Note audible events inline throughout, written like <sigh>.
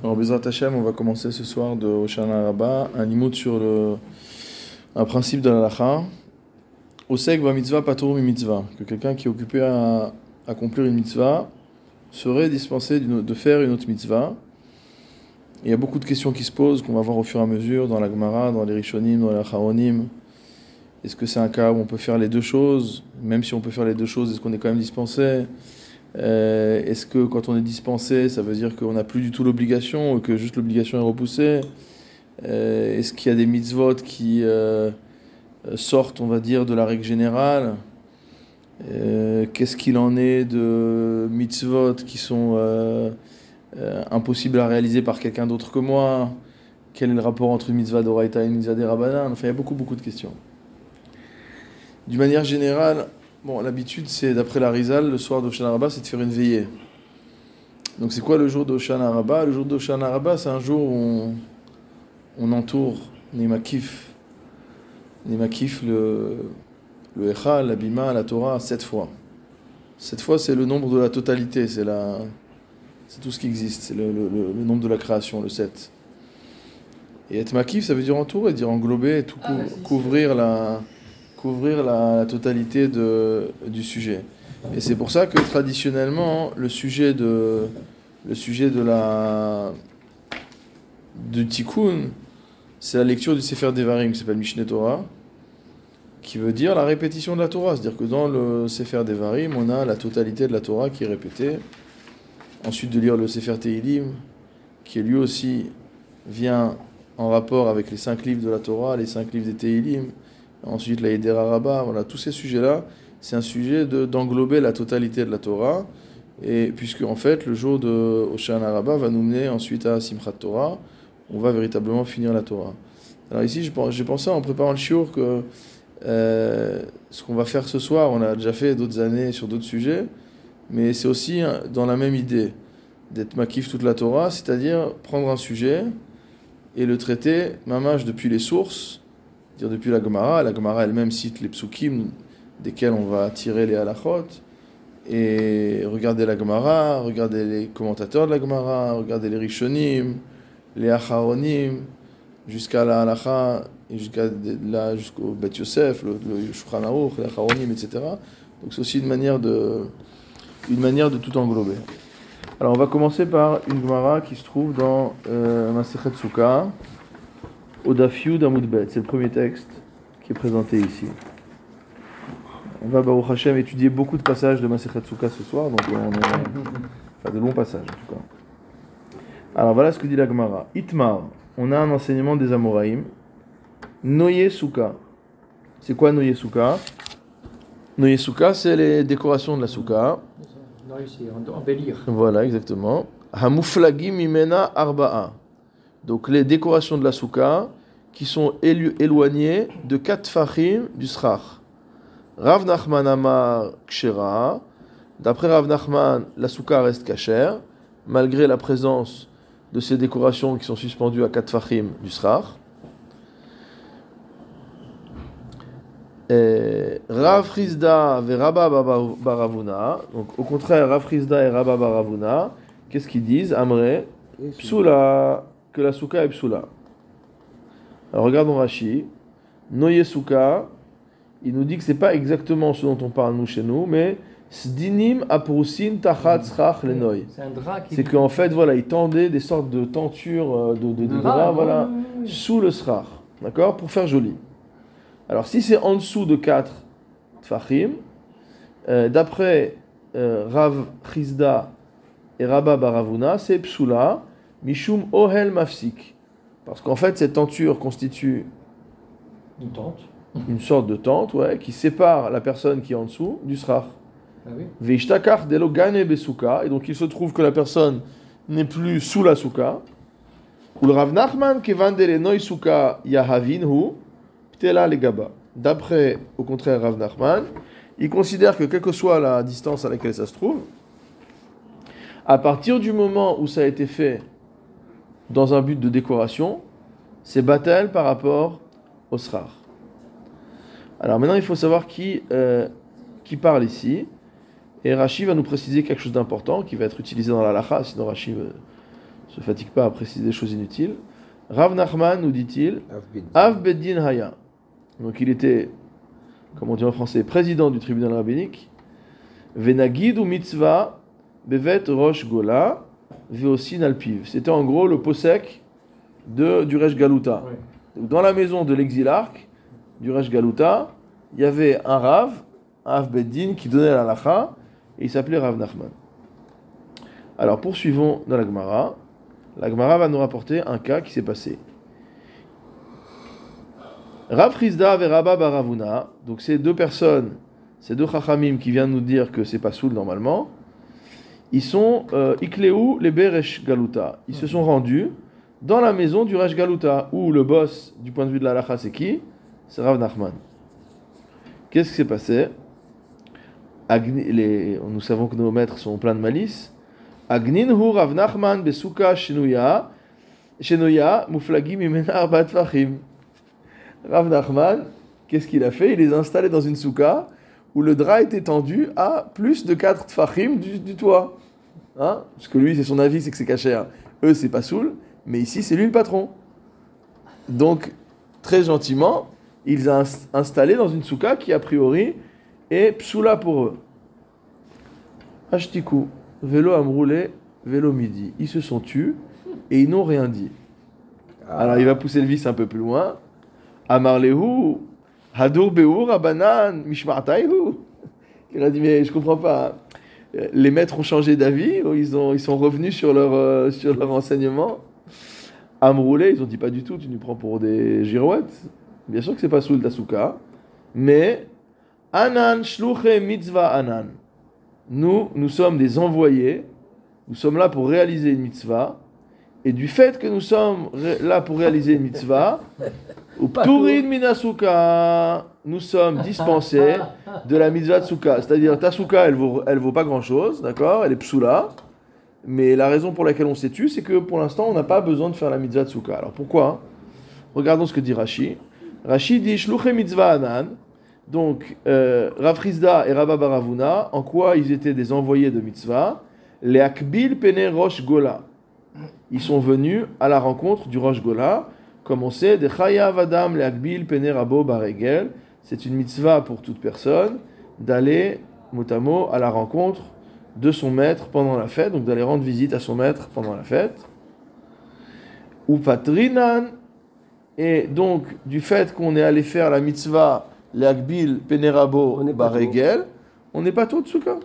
Alors, Bezrat Hashem, on va commencer ce soir de Oshana Rabba, un imout sur le, un principe de l'alacha. Osek va mitzvah patour mi mitzvah. Que quelqu'un qui est occupé à accomplir une mitzvah serait dispensé de faire une autre mitzvah. Il y a beaucoup de questions qui se posent, qu'on va voir au fur et à mesure dans la Gemara, dans les Rishonim, dans les Acharonim. Est-ce que c'est un cas où on peut faire les deux choses? Même si on peut faire les deux choses, est-ce qu'on est quand même dispensé? Euh, Est-ce que quand on est dispensé, ça veut dire qu'on n'a plus du tout l'obligation ou que juste l'obligation est repoussée euh, Est-ce qu'il y a des mitzvot qui euh, sortent, on va dire, de la règle générale Qu'est-ce qu'il en est de mitzvot qui sont impossibles à réaliser par quelqu'un d'autre que moi? Quel est le rapport entre une mitzvah d'Oraita et une mitzvah d'Erabanan? Enfin, il y a beaucoup, beaucoup de questions. D'une manière générale, bon, l'habitude, c'est d'après la Rizal, le soir d'Oshana Rabba, c'est de faire une veillée. Donc, c'est quoi le jour d'Oshana Rabba Le jour d'Oshana Rabba, c'est un jour où on, on entoure Nemakif, Nemakif, le, le Echal, l'Abima, la Torah, sept fois. Sept fois, c'est le nombre de la totalité, c'est la, c'est tout ce qui existe, c'est le, le, le, nombre de la création, le 7. Et être makif, ça veut dire entourer, dire englober, tout ah, couvrir la couvrir la, totalité de, du sujet. Et c'est pour ça que traditionnellement, le sujet de, le sujet de la, du tikkun, c'est la lecture du Sefer Devarim qui s'appelle Mishneh Torah, qui veut dire la répétition de la Torah. C'est-à-dire que dans le Sefer Devarim, on a la totalité de la Torah qui est répétée. Ensuite, de lire le Sefer Tehilim, qui lui aussi vient en rapport avec les cinq livres de la Torah, les cinq livres des Tehilim. Ensuite, la Yedera Rabba, voilà, tous ces sujets-là, c'est un sujet d'englober la totalité de la Torah. Et puisque, en fait, le jour de Oshana Rabba va nous mener ensuite à Simchat Torah, on va véritablement finir la Torah. Alors ici, j'ai pensé en préparant le shiur que euh, ce qu'on va faire ce soir, on a déjà fait d'autres années sur d'autres sujets, mais c'est aussi dans la même idée d'être makif toute la Torah, c'est-à-dire prendre un sujet et le traiter, mamash, depuis les sources, dire depuis la Gemara. La Gemara elle-même cite les psukim desquels on va tirer les halachot. Et regardez la Gemara, regardez les commentateurs de la Gemara, regardez les Rishonim, les Acharonim, jusqu'à la halacha, jusqu'à là, jusqu'au Bet Yosef, le, le les Acharonim, etc. Donc c'est aussi une manière de, une manière de tout englober. Alors on va commencer par une Gemara qui se trouve dans euh, Masechet C'est le premier texte qui est présenté ici. On va, Baruch Hashem, étudier beaucoup de passages de Masechet ce soir, donc on est, enfin de longs passages en tout cas. Alors voilà ce que dit la Gemara. Itmar, on a un enseignement des Amoraïm. Noye Souka. C'est quoi Noye Souka Noye Souka, c'est les décorations de la Souka. embellir. Voilà, exactement. Hamuflagim imena arba'a donc les décorations de la souka, qui sont éloignées de quatre fachim du srach. Rav Nachman Amar Kshera. D'après Rav Nachman, la souka reste cachère, malgré la présence de ces décorations qui sont suspendues à quatre fachim du srach. Rav Rizda et Rabba Baravuna. Donc au contraire, Rav Rizda et Rabba Baravuna, qu'est-ce qu'ils disent? Amre, Psula que la souka est psula. Alors regardons Rashi. Noye souka, il nous dit que c'est pas exactement ce dont on parle nous chez nous, mais sdinim aprusin tachat tzrach lenoy. C'est qu'en fait, voilà, il tendait des sortes de tentures euh, de, de, de draps, voilà, sous le srach, d'accord, pour faire joli. Alors si c'est en dessous de 4 tfachim, euh, d'après euh, Rav Chizda et Rabba Baravuna, c'est psula, Mishum Ohel Mafsik. Parce qu'en fait, cette tenture constitue une tente. Une sorte de tente, ouais, qui sépare la personne qui est en dessous du srach. Ah oui. besuka. Et donc il se trouve que la personne n'est plus sous la souka. D'après, au contraire, Rav Nachman, il considère que quelle que soit la distance à laquelle ça se trouve, à partir du moment où ça a été fait dans un but de décoration, c'est Batel par rapport au Srar. Alors maintenant, il faut savoir qui, euh, qui parle ici. Et Rashi va nous préciser quelque chose d'important qui va être utilisé dans la lacha, sinon Rashi se fatigue pas à préciser des choses inutiles. Rav Nachman, nous dit-il. Av Beddin Haya. Donc il était, comme on dit en français, président du tribunal rabbinique. Venagid ou mitzvah bevet rosh gola veosin alpiv. C'était en gros le posek de, du Resh Galuta. Dans la maison de l'exilarque du Resh Galuta, il y avait un Rav, un Rav Beddin, qui donnait la lacha, et il s'appelait Rav Nachman. Alors poursuivons dans la Gemara. La Gemara va nous rapporter un cas qui s'est passé. Rav Rizda et Rabba Baravuna, donc ces deux personnes, ces deux chachamim qui viennent nous dire que c'est pas soul normalement, ils sont euh, Ikleu les Beresh Galuta. Ils se sont rendus dans la maison du Resh Galuta, où le boss, du point de vue de la lacha, c'est qui? C'est Rav Nachman. Qu'est-ce qui s'est passé? Agni- les- Nous savons que nos maîtres sont pleins de malice. Agnin hu Rav Nachman besuka shenuya, shenuya muflagim imena arbat fachim. Rav Nachman, qu'est-ce qu'il a fait? Il les a installés dans une souka où le drap était tendu à plus de 4 tfachim du, du toit. Hein? Parce que lui, c'est son avis, c'est que c'est cachère. Eux, c'est pas soul, mais ici, c'est lui le patron. Donc, très gentiment, il les a ins- installés dans une souka qui, a priori, est psoula pour eux. Ashtiku, vélo amroulé, vélo midi. Ils se sont tus et ils n'ont rien dit. Ah. Alors il va pousser le vice un peu plus loin. Amarlehu, Hadur Beur, Abanan, Mishmartaihu. Il a dit, mais je comprends pas. Les maîtres ont changé d'avis, ils, ont, ils sont revenus sur leur, euh, sur leur enseignement. Amroulé, ils ont dit pas du tout, tu nous prends pour des girouettes. Bien sûr que c'est pas sous le Tasuka. Mais, Anan, Shluche, Mitzvah, Anan. Nous, nous sommes des envoyés. Nous sommes là pour réaliser une mitzvah. Et du fait que nous sommes là pour réaliser une mitzvah, <laughs> Pturin Minasuka, nous sommes dispensés de la mitzvah de Souka. C'est-à-dire, ta Souka, elle vaut, elle vaut pas grand-chose, d'accord? Elle est psoula. Mais la raison pour laquelle on s'est tu, c'est que pour l'instant, on n'a pas besoin de faire la mitzvah de Souka. Alors pourquoi? Regardons ce que dit Rashi. Rashi dit Shluche mitzvah anan. Donc, euh, Rav Rizda et Rabba Baravuna, en quoi ils étaient des envoyés de mitzvah? Les Akbil Pene Rosh Gola. Ils sont venus à la rencontre du Rosh Gola, comme on sait, de Chayav Adam Le Akbil Pene Rabo Baregel. C'est une mitzvah pour toute personne d'aller, mot à la rencontre de son maître pendant la fête, donc d'aller rendre visite à son maître pendant la fête. Ou Patrinan, et donc du fait qu'on est allé faire la mitzvah l'Akbil Penerabo Baregel, on n'est pas tour de Souka.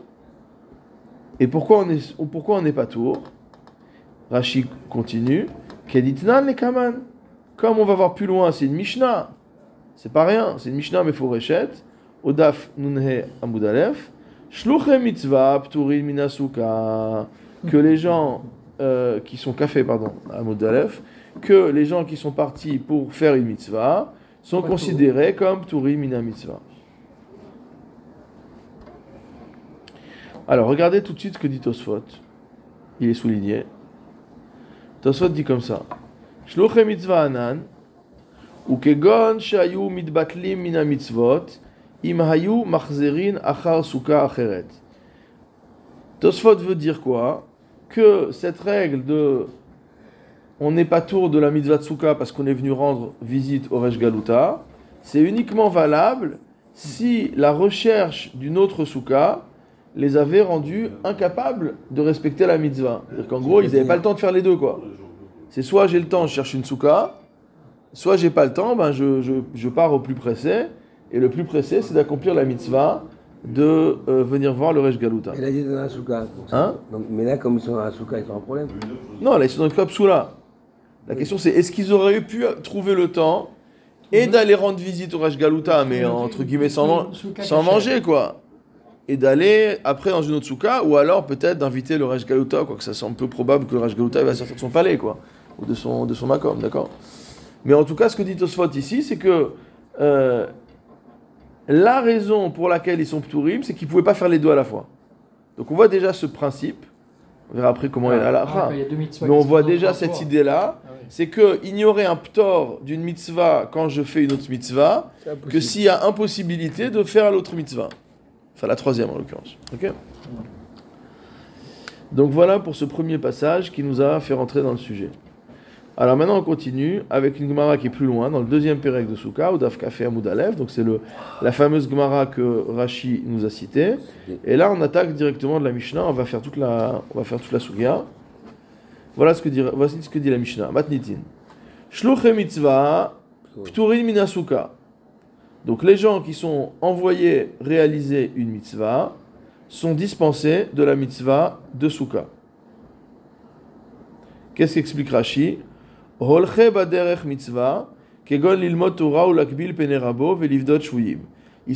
Et pourquoi on est, pourquoi on n'est pas tour Rashi continue. Keditnan le Kaman. Comme on va voir plus loin, c'est une Mishnah. C'est pas rien, c'est une Mishnah Meforeshet. Odaf Nunhe Amudalef. Shluche mitzvah pturin minasuka. Que les gens euh, qui sont café, pardon, Amudalef, que les gens qui sont partis pour faire une mitzvah sont Pas considérés comme pturin mina mitzvah. Alors, regardez tout de suite ce que dit Tosfot. Il est souligné. Tosfot dit comme ça. Shluche mitzvah anan, shayu mitbatlim mina mitzvot, im hayu machzerin achar suka acheret. Tosfot veut dire quoi? Que cette règle de on n'est pas tour de la mitzvah de Souka parce qu'on est venu rendre visite au Resh Galuta, c'est uniquement valable si la recherche d'une autre Souka les avait rendus incapables de respecter la mitzvah. C'est-à-dire qu'en gros, ils n'avaient pas le temps de faire les deux, quoi. C'est soit j'ai le temps, je cherche une souka, soit j'ai pas le temps, ben je, je, je pars au plus pressé. Et le plus pressé, c'est d'accomplir la mitzvah de euh, venir voir le Resh Galuta. Il a dit dans la souka. Hein? donc, Mais là, comme ils sont dans la souka, ils ont un problème. Non, là, ils sont dans le club Soula. La question, c'est est-ce qu'ils auraient pu trouver le temps et d'aller rendre visite au Resh Galuta, mais entre guillemets sans, man- sans manger, quoi et d'aller après dans une autre souka, ou alors peut-être d'inviter le Resh Galuta, quoi que ça semble peu probable que le Resh Galuta va sortir de son palais, quoi, ou de son, de son makom, d'accord? Mais en tout cas, ce que dit Tosfot ici, c'est que euh, la raison pour laquelle ils sont ptourim, c'est qu'ils ne pouvaient pas faire les deux à la fois. Donc on voit déjà ce principe, on verra après comment il est à la Ah, y a deux mitzvahs mais on voit déjà cette idée-là, Ah ouais. c'est aurait un ptor d'une mitzvah quand je fais une autre mitzvah, que s'il y a impossibilité de faire l'autre mitzvah. Enfin, la troisième en l'occurrence. Donc voilà pour ce premier passage qui nous a fait rentrer dans le sujet. Alors maintenant on continue avec une Gemara qui est plus loin, dans le deuxième Pérec de Souka, ou Dafkafé Amoudalev, donc c'est la fameuse Gemara que Rashi nous a citée. Et là on attaque directement de la Mishnah, on va faire toute la, on va faire toute la. Voilà ce que dit, voici ce que dit la Mishnah. Matnitin. Mitzvah, pturin minasuka. Donc les gens qui sont envoyés réaliser une mitzvah sont dispensés de la mitzvah de Souka. Qu'est-ce qu'explique Rashi? Mitzvah. Il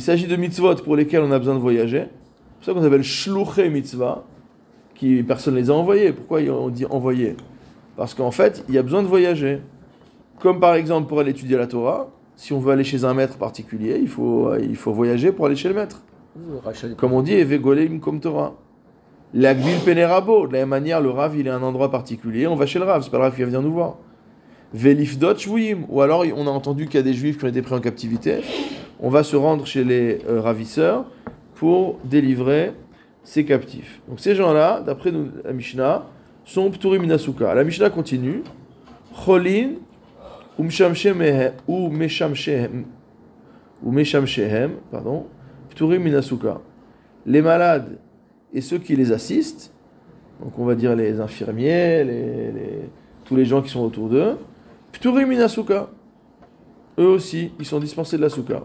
s'agit de mitzvot pour lesquels on a besoin de voyager. C'est pour ça qu'on appelle shluche mitzvah, qui personne ne les a envoyés. Pourquoi on dit envoyer Parce qu'en fait, il y a besoin de voyager. Comme par exemple pour aller étudier la Torah, si on veut aller chez un maître particulier, il faut, il faut voyager pour aller chez le maître. Comme on dit, Evegolim comme Torah. L'Agbil Penerabo, de la même manière, le Rav, il est un endroit particulier, on va chez le Rav, c'est pas le Rav qui va venir nous voir. Velifdot Shvuyim, ou alors on a entendu qu'il y a des juifs qui ont été pris en captivité, on va se rendre chez les euh, ravisseurs pour délivrer ces captifs. Donc ces gens-là, d'après la Mishnah, sont Pturim. La Mishnah continue. Cholin, pardon. Les malades et ceux qui les assistent, donc on va dire les infirmiers, tous les gens qui sont autour d'eux, Pturim Minasuka. Eux aussi, ils sont dispensés de la souka.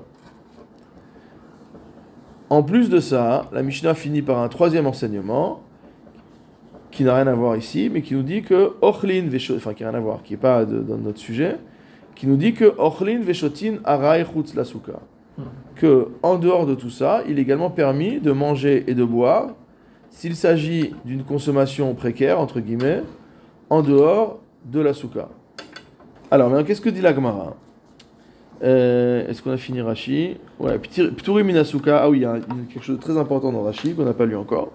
En plus de ça, la Mishnah finit par un troisième enseignement qui n'a rien à voir ici, mais qui nous dit que Ochlin enfin qui n'a rien à voir, qui n'est pas dans notre sujet, qui nous dit que Ochlin Veshotin Arai Chutz la souka. Que en dehors de tout ça, il est également permis de manger et de boire s'il s'agit d'une consommation précaire, entre guillemets, en dehors de la souka. Alors, maintenant, qu'est-ce que dit la Gemara? Euh, Est-ce qu'on a fini Rashi? Ouais, Pturim Minasuka. Ah oui, il y a quelque chose de très important dans Rashi qu'on n'a pas lu encore.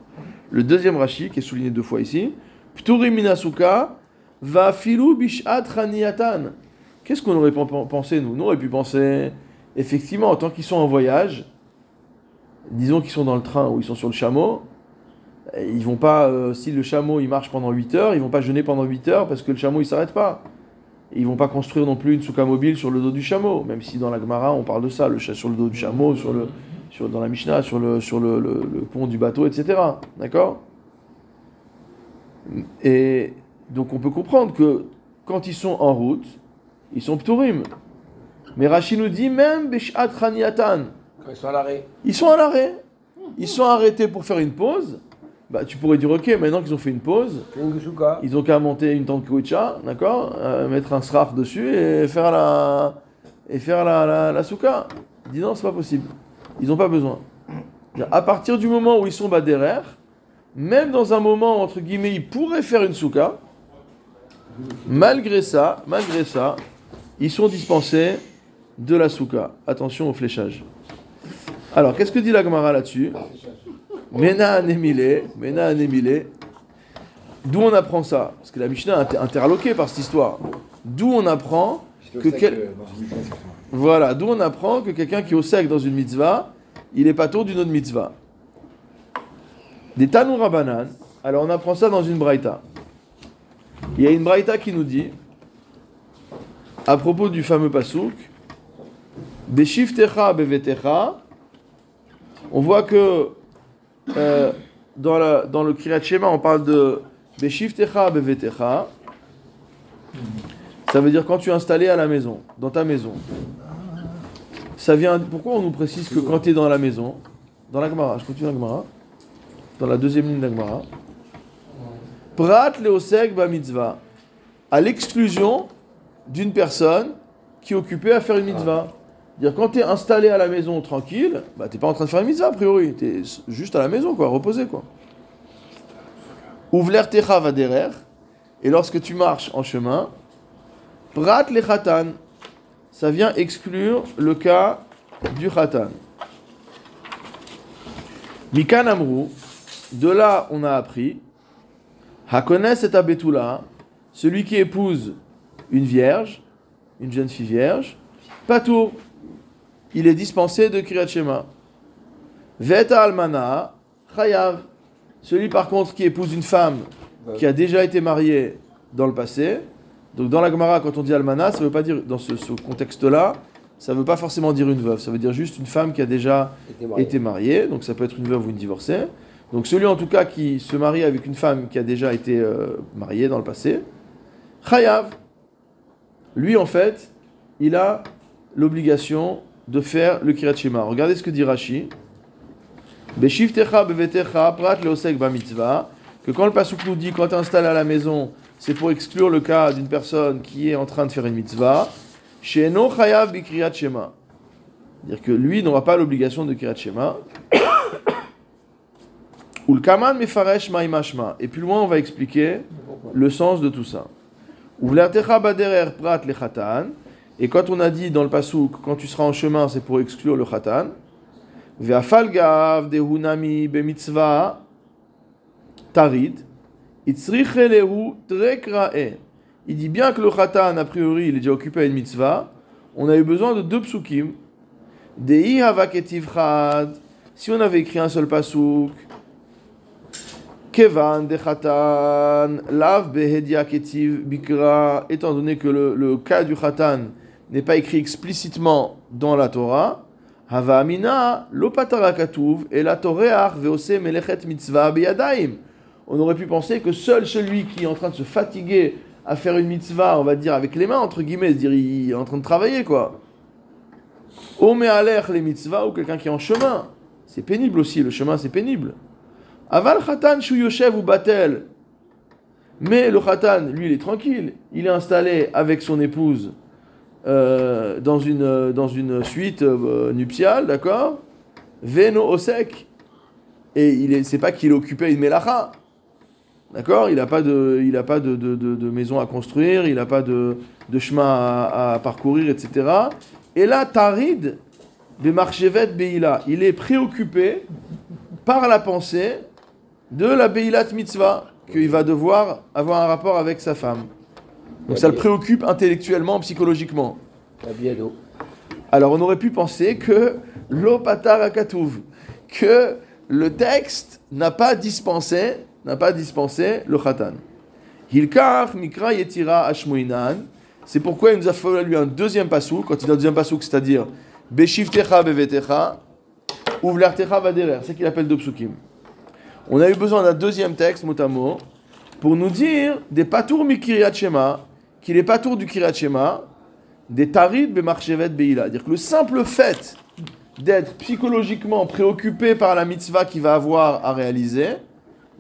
Le deuxième Rashi, qui est souligné deux fois ici. Pturim Minasuka va filou bishat raniatan. Qu'est-ce qu'on aurait pen- pen- pensé, nous? Nous, on aurait pu penser, effectivement, en tant qu'ils sont en voyage, disons qu'ils sont dans le train ou ils sont sur le chameau, euh, ils vont pas, euh, si le chameau il marche pendant 8 heures, ils vont pas jeûner pendant 8 heures parce que le chameau il s'arrête pas. Ils vont pas construire non plus une souka mobile sur le dos du chameau, même si dans la Gemara on parle de ça, sur le dos du chameau, sur dans la Mishnah, sur le- le pont du bateau, etc. D'accord? Et donc on peut comprendre que quand ils sont en route, ils sont ptourim. Mais Rachid nous dit même Beshat Raniatan, Quand ils sont à l'arrêt. ils sont à l'arrêt. Ils sont arrêtés pour faire une pause. Bah, tu pourrais dire, ok, maintenant qu'ils ont fait une pause, ils ont qu'à monter une tente koucha, d'accord euh, Mettre un sraf dessus et faire la, et faire la, la, la souka. Dit non, c'est pas possible. Ils n'ont pas besoin. À partir du moment où ils sont baderer, même dans un moment, entre guillemets, ils pourraient faire une souka, malgré ça, malgré ça, ils sont dispensés de la souka. Attention au fléchage. Alors, qu'est-ce que dit la Gemara là-dessus? Mena anemile, Mena anemile. D'où on apprend ça? Parce que la Mishnah est inter- interloquée par cette histoire. D'où on apprend que quel- voilà, d'où on apprend que quelqu'un qui est au sec dans une mitzvah, il est pas tôt d'une autre mitzvah. Des Tanoura Rabanan, alors on apprend ça dans une braïta. Il y a une braïta qui nous dit, à propos du fameux pasouk, Beshiftecha bevetecha, on voit que euh, dans, le Kriyat Shema, on parle de Beshiftecha bevetecha. Ça veut dire quand tu es installé à la maison, dans ta maison. Ça vient. Pourquoi on nous précise que quand tu es dans la maison, dans la Gemara, je continue la Gemara, dans la deuxième ligne de la Gemara, Prat leosek ba mitzvah, à l'exclusion d'une personne qui est occupée à faire une mitzvah. Dire quand tu es installé à la maison tranquille, bah t'es pas en train de faire une mitzvah a priori, tu es juste à la maison quoi, reposé quoi. Ouvler techa va et lorsque tu marches en chemin, prat le khatan, ça vient exclure le cas du khatan. Mikan amrou, de là on a appris, hakones et abetula, celui qui épouse une vierge, une jeune fille vierge, patour, il est dispensé de Kriyat Shema. Veta almana, chayav. Celui par contre qui épouse une femme qui a déjà été mariée dans le passé. Donc dans la Gemara, quand on dit almana, ça veut pas dire, dans ce, ce contexte-là, ça veut pas forcément dire une veuve, ça veut dire juste une femme qui a déjà été mariée, donc ça peut être une veuve ou une divorcée. Donc celui en tout cas qui se marie avec une femme qui a déjà été euh, mariée dans le passé, Chayav, lui en fait, il a l'obligation de faire le Kirat Shema. Regardez ce que dit Rashi. Bevetecha prat leosek bamitzvah, que quand le Pasuk nous dit quand tu installes à la maison, c'est pour exclure le cas d'une personne qui est en train de faire une mitzvah, She'eno chayav bikriyat Shema. C'est-à-dire que lui n'aura pas l'obligation de Kirat Shema. <coughs> Ou le Kaman mefaresh ma'imashma. Et plus loin, on va expliquer le sens de tout ça. Le. Et quand on a dit dans le pasouk, quand tu seras en chemin, c'est pour exclure le khatan. Ve'afal gav dehunami bemitzvah tarid. Il dit bien que le khatan, a priori, il est déjà occupé à une mitzvah. On a eu besoin de deux psukim. Dei havaketiv. Si on avait écrit un seul pasouk, Kevan Khatan, Lav Behedia Ketiv Bikra, étant donné que le, le cas du Khatan n'est pas écrit explicitement dans la Torah, Hava Amina, Lopatara Katuv, et la Toreach Veose Melechet Mitzvah Beyadaim. On aurait pu penser que seul celui qui est en train de se fatiguer à faire une mitzvah, on va dire avec les mains, entre guillemets, dire il est en train de travailler quoi. Ome Alech les mitzvahs ou quelqu'un qui est en chemin. C'est pénible aussi, le chemin c'est pénible. Aval Khatan Shu Yoshev ou Batel. Mais le Khatan, lui, il est tranquille. Il est installé avec son épouse euh, dans, une, dans une suite euh, nuptiale, d'accord? Veno Osek. Et il est, c'est pas qu'il à une melacha. D'accord? Il n'a pas, de, il a pas de, de, de- maison à construire, il n'a pas de, de chemin à, à parcourir, etc. Et là, Tarid, Bemarchevet Beila, il est préoccupé par la pensée de la Beilat Mitzvah, qu'il va devoir avoir un rapport avec sa femme. Donc ça le préoccupe intellectuellement, psychologiquement. Alors on aurait pu penser que l'opatar que le texte n'a pas dispensé, n'a pas dispensé le khatan. Hilkar mikra yetira ashmoinan. C'est pourquoi il nous a fallu un deuxième passou, quand il a un deuxième passou, c'est-à-dire beshivtecha bevetecha, uvlartecha vaderer. C'est qu'il appelle deux psukim. On a eu besoin d'un deuxième texte, mot à mot, pour nous dire des patours mikiryat shema, qu'il est patour du kiryat shema, des tarid bemarchevet beila. C'est-à-dire que le simple fait d'être psychologiquement préoccupé par la mitzvah qu'il va avoir à réaliser,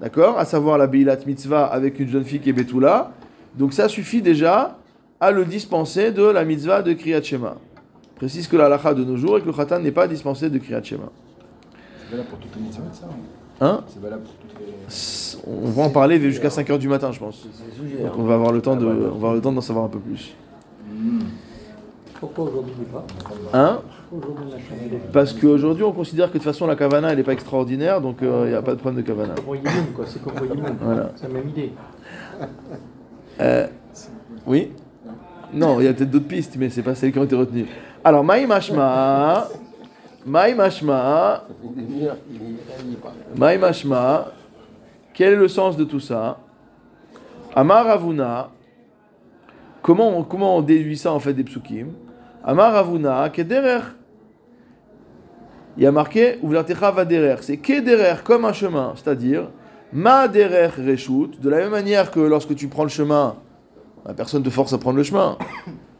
d'accord, à savoir la beilat mitzvah avec une jeune fille qui est Betula, donc ça suffit déjà à le dispenser de la mitzvah de Kriyat Shema. Précise que la halakha de nos jours est que le khatan n'est pas dispensé de Kriyat Shema. Valable pour ça Hein C'est valable pour toutes les. On va en parler jusqu'à 5h du matin, je pense. Sujet. Donc hein. on va avoir le temps de, Ah, on va avoir le temps d'en savoir un peu plus. Pourquoi aujourd'hui il n'est pas Hein Parce qu'aujourd'hui on considère que de toute façon la kavana elle n'est pas extraordinaire, donc euh, il n'y a pas de problème de kavana. Comme Yimoun, quoi, c'est comme. <laughs> Voilà. C'est la même idée. Euh, oui? Non, il y a peut-être d'autres pistes, mais c'est pas celles qui ont été retenues. Alors, Maï Mashma, Maï Mashma, Ça fait une demi-heure qu'il il parle. Maï Mashma, quel est le sens de tout ça? Amar Ravuna, comment on, comment on déduit ça en fait des psukim? Amar Ravuna, Kederer. Il y a marqué, Uvlatecha va derer. C'est Kederer, comme un chemin, c'est-à-dire Ma derer reshut, de la même manière que lorsque tu prends le chemin, personne te force à prendre le chemin.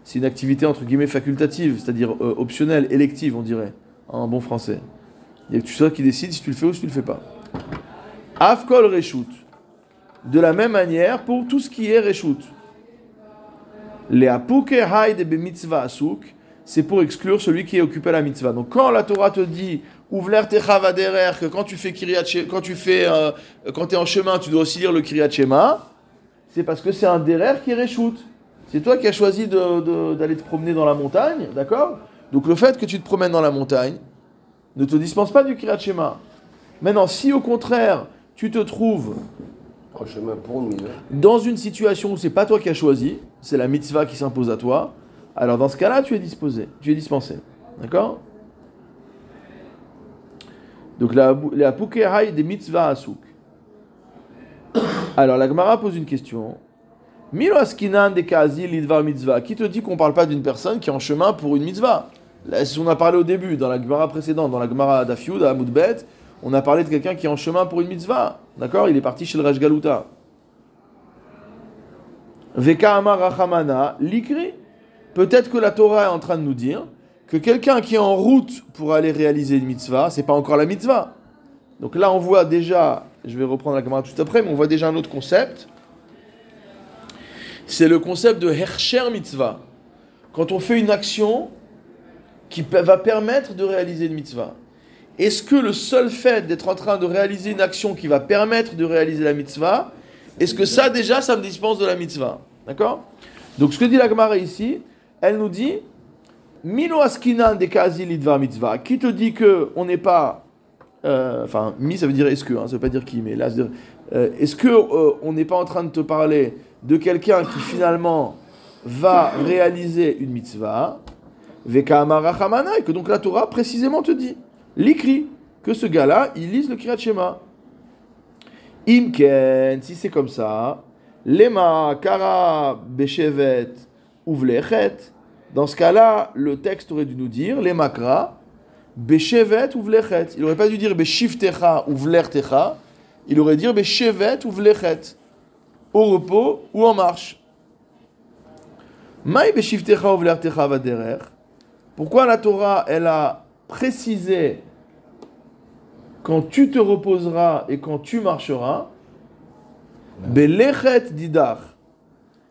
C'est une activité entre guillemets facultative, c'est-à-dire euh, optionnelle, élective, on dirait, en bon français. Et tu sais qui décide si tu le fais ou si tu le fais pas. Afkol reshut. De la même manière pour tout ce qui est reshut. Les apuke haide be mitzvah asuk, c'est pour exclure celui qui est occupé à la mitzvah. Donc quand la Torah te dit ouvler techa vaderer, que quand tu fais kiryat quand tu fais euh, quand es en chemin, tu dois aussi lire le kiryat shema, c'est parce que c'est un derer qui est reshut. C'est toi qui as choisi d'aller te promener dans la montagne, d'accord? Donc le fait que tu te promènes dans la montagne ne te dispense pas du kiryat shema. Maintenant, si au contraire, tu te trouves une mise. dans une situation où c'est pas toi qui as choisi, c'est la mitzvah qui s'impose à toi, alors dans ce cas-là, tu es disposé, tu es dispensé. D'accord? Donc la la pukehai des mitzvah asuk. Alors la Gemara pose une question. Milo askinan de kazi lidvar mitzvah. Qui te dit qu'on parle pas d'une personne qui est en chemin pour une mitzvah? On a parlé au début, dans la Gemara précédente, dans la Gemara d'Afiud, à Amoudbet, on a parlé de quelqu'un qui est en chemin pour une mitzvah. D'accord? Il est parti chez le Raj Galuta. Veka Amar Rachamana, l'ikri. Peut-être que la Torah est en train de nous dire que quelqu'un qui est en route pour aller réaliser une mitzvah, c'est pas encore la mitzvah. Donc là, on voit déjà, je vais reprendre la caméra tout après, mais on voit déjà un autre concept. C'est le concept de Hercher mitzvah. Quand on fait une action qui va permettre de réaliser une mitzvah. Est-ce que le seul fait d'être en train de réaliser une action qui va permettre de réaliser la mitzvah, est-ce que ça déjà, ça me dispense de la mitzvah? D'accord? Donc ce que dit la Gemara ici, elle nous dit askinan de kazi lidvar mitzvah. Qui te dit que on n'est pas. euh, Enfin, mi, ça veut dire est-ce que, hein, ça veut pas dire qui, mais là, ça veut dire, euh, est-ce que euh, on n'est pas en train de te parler de quelqu'un qui finalement va réaliser une mitzvah? Et que donc la Torah précisément te dit l'écrit que ce gars-là, il lise le Kirat Shema. Imken, si c'est comme ça, lema kara beshevet uvlechet. Dans ce cas-là, le texte aurait dû nous dire lema kra beshevet uvlechet. Il aurait pas dû dire beshivtecha uvlertecha. Il aurait dit beshevet uvlechet. Au repos ou en marche. Maï beshivtecha uvlertecha vaderer. Pourquoi la Torah, elle a précisé quand tu te reposeras et quand tu marcheras, Belechet didach,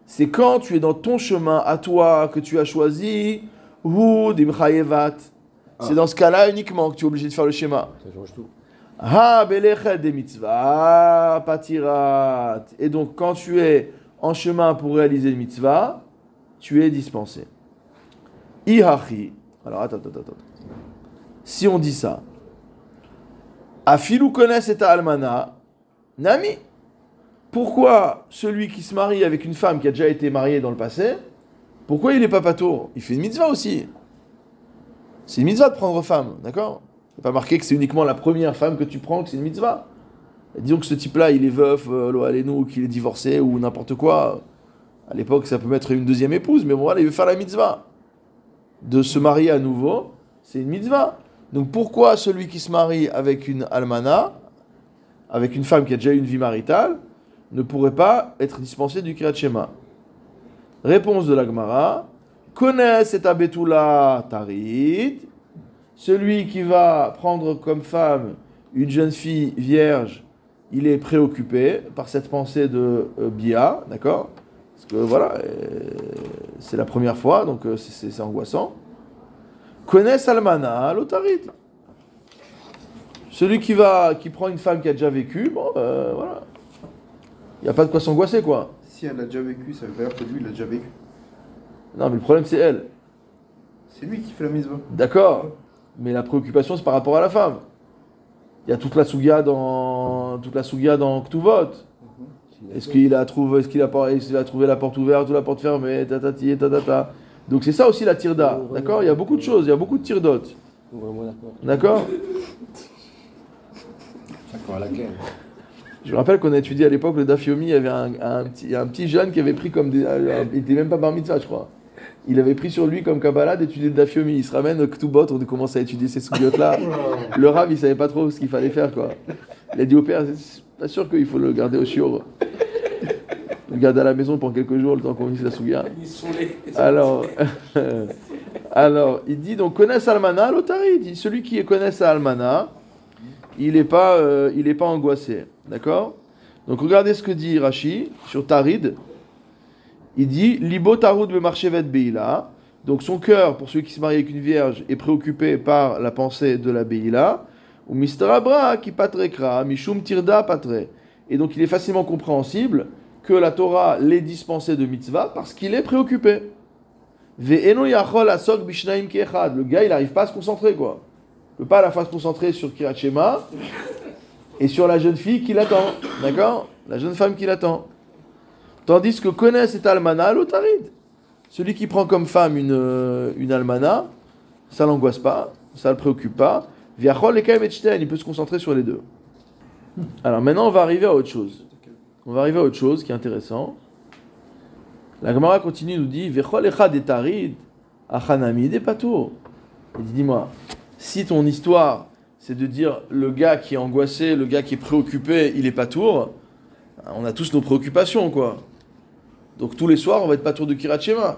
c'est quand tu es dans ton chemin à toi que tu as choisi, ou dimchayevat. C'est dans ce cas-là uniquement que tu es obligé de faire le schéma. Ça change tout. Ha belechet de mitzvah, patirat. Et donc quand tu es en chemin pour réaliser le mitzvah, tu es dispensé. Ihachi. Alors attends, attends, attends. Si on dit ça, Afilou connaît cet almana, Nami. Pourquoi celui qui se marie avec une femme qui a déjà été mariée dans le passé, pourquoi il n'est pas pato Il fait une mitzvah aussi. C'est une mitzvah de prendre femme, d'accord? C'est pas marqué que c'est uniquement la première femme que tu prends que c'est une mitzvah. Disons que ce type-là, il est veuf, euh, alenu, qu'il est divorcé ou n'importe quoi. À l'époque, ça peut mettre une deuxième épouse, mais bon, voilà, il veut faire la mitzvah. De se marier à nouveau, c'est une mitzvah. Donc pourquoi celui qui se marie avec une almana, avec une femme qui a déjà eu une vie maritale, ne pourrait pas être dispensé du Kirat Shema? Réponse de la Gemara connaît cet abetula tarid, celui qui va prendre comme femme une jeune fille vierge, il est préoccupé par cette pensée de euh, Bia, d'accord? Parce que voilà, euh, c'est la première fois, donc euh, c'est- angoissant. Connaît Salmana, l'otarid. Celui qui va, qui prend une femme qui a déjà vécu, bon, euh, voilà. Il n'y a pas de quoi s'angoisser, quoi. Si elle a déjà vécu, ça veut pas dire que lui, il a déjà vécu. Non, mais le problème, c'est elle. C'est lui qui fait la mitzvah. D'accord. Mais la préoccupation, c'est par rapport à la femme. Il y a toute la souga dans toute la souga dans Ktuvot. Est-ce qu'il a trouvé est-ce qu'il a, pas- est-ce qu'il a trouvé la porte ouverte ou la porte fermée tatati tatata. Donc c'est ça aussi la tirda. D'accord? Il y a beaucoup de choses, il y a beaucoup de tirdot. Vraiment d'accord. Je me rappelle qu'on a étudié à l'époque le Dafyomi, il y avait un, un petit, un petit jeune qui avait pris comme des. euh, Il était même pas bar mitzvah, je crois. Il avait pris sur lui comme Kabbalah d'étudier le Dafyomi. Il se ramène au Ktubot, on commence à étudier ces soubiotes là Le Rav, il savait pas trop ce qu'il fallait faire, quoi. Il a dit au père, pas sûr qu'il faut le garder au shiur. <laughs> Le garder à la maison pendant quelques jours, le temps qu'on vise la souga. Alors, <laughs> alors, il dit donc connaît Almana, l'otari, il dit celui qui connaît Almana, il n'est pas, euh, il est pas angoissé. D'accord? Donc regardez ce que dit Rashi sur Tarid. Il dit Libo Tarud marchevet Beila. Donc son cœur, pour celui qui se marie avec une vierge, est préoccupé par la pensée de la Beila. Ou Mistrabra qui patrekra, Mishum Tirda patre. Et donc il est facilement compréhensible que la Torah l'ait dispensé de mitzvah parce qu'il est préoccupé. Le gars, il n'arrive pas à se concentrer, quoi. Il peut pas à la fois se concentrer sur Kirat Shema et sur la jeune fille qui l'attend. D'accord? La jeune femme qui l'attend. Tandis que connaît cet almana, l'otarid. Celui qui prend comme femme une, euh, une almana, ça l'angoisse pas, ça le préoccupe pas. Il peut se concentrer sur les deux. Alors maintenant, on va arriver à autre chose. On va arriver à autre chose qui est intéressant. La Gemara continue, nous dit et. Il dit Dis-moi, si ton histoire, c'est de dire le gars qui est angoissé, le gars qui est préoccupé, il est patour, on a tous nos préoccupations, quoi. Donc tous les soirs, on va être patour de Kirat Shema.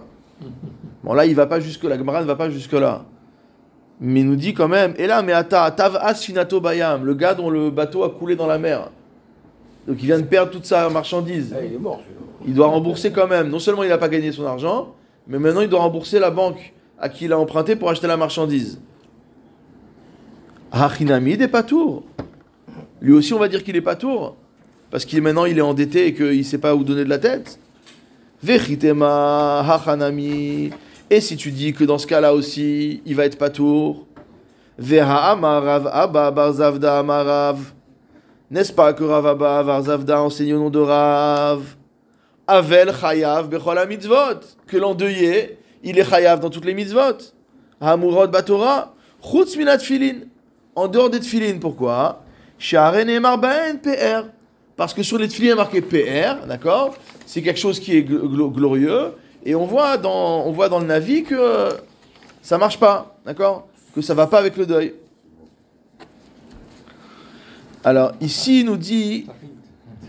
Bon, là, il va pas jusque la Gemara ne va pas jusque-là. Mais il nous dit quand même, et là, mais ata, finato bayam, le gars dont le bateau a coulé dans la mer. Donc il vient de perdre toute sa marchandise. Ah, il est mort. Il doit rembourser quand même. Non seulement il n'a pas gagné son argent, mais maintenant il doit rembourser la banque à qui il a emprunté pour acheter la marchandise. Hachinami des patours. Lui aussi, on va dire qu'il est patour. Parce qu'il maintenant il est endetté et qu'il ne sait pas où donner de la tête. Vechitema hachanami. Et si tu dis que dans ce cas-là aussi, il va être barzavda amarav. N'est-ce pas que Rav Abba Barzavda enseigne au nom de Rav? Avel chayav bechol mitzvot. Que l'endeuillé, il est chayav dans toutes les mitzvot. Hamurot batora. Chutz minat filin. En dehors des tfilin, pourquoi? Sha'aren emar baen PR. Parce que sur les tfilin, il y a marqué PR, d'accord? C'est quelque chose qui est gl- gl- glorieux. Et on voit, dans, on voit dans le Navi que euh, ça marche pas, d'accord? Que ça va pas avec le deuil. Alors ici, il nous dit,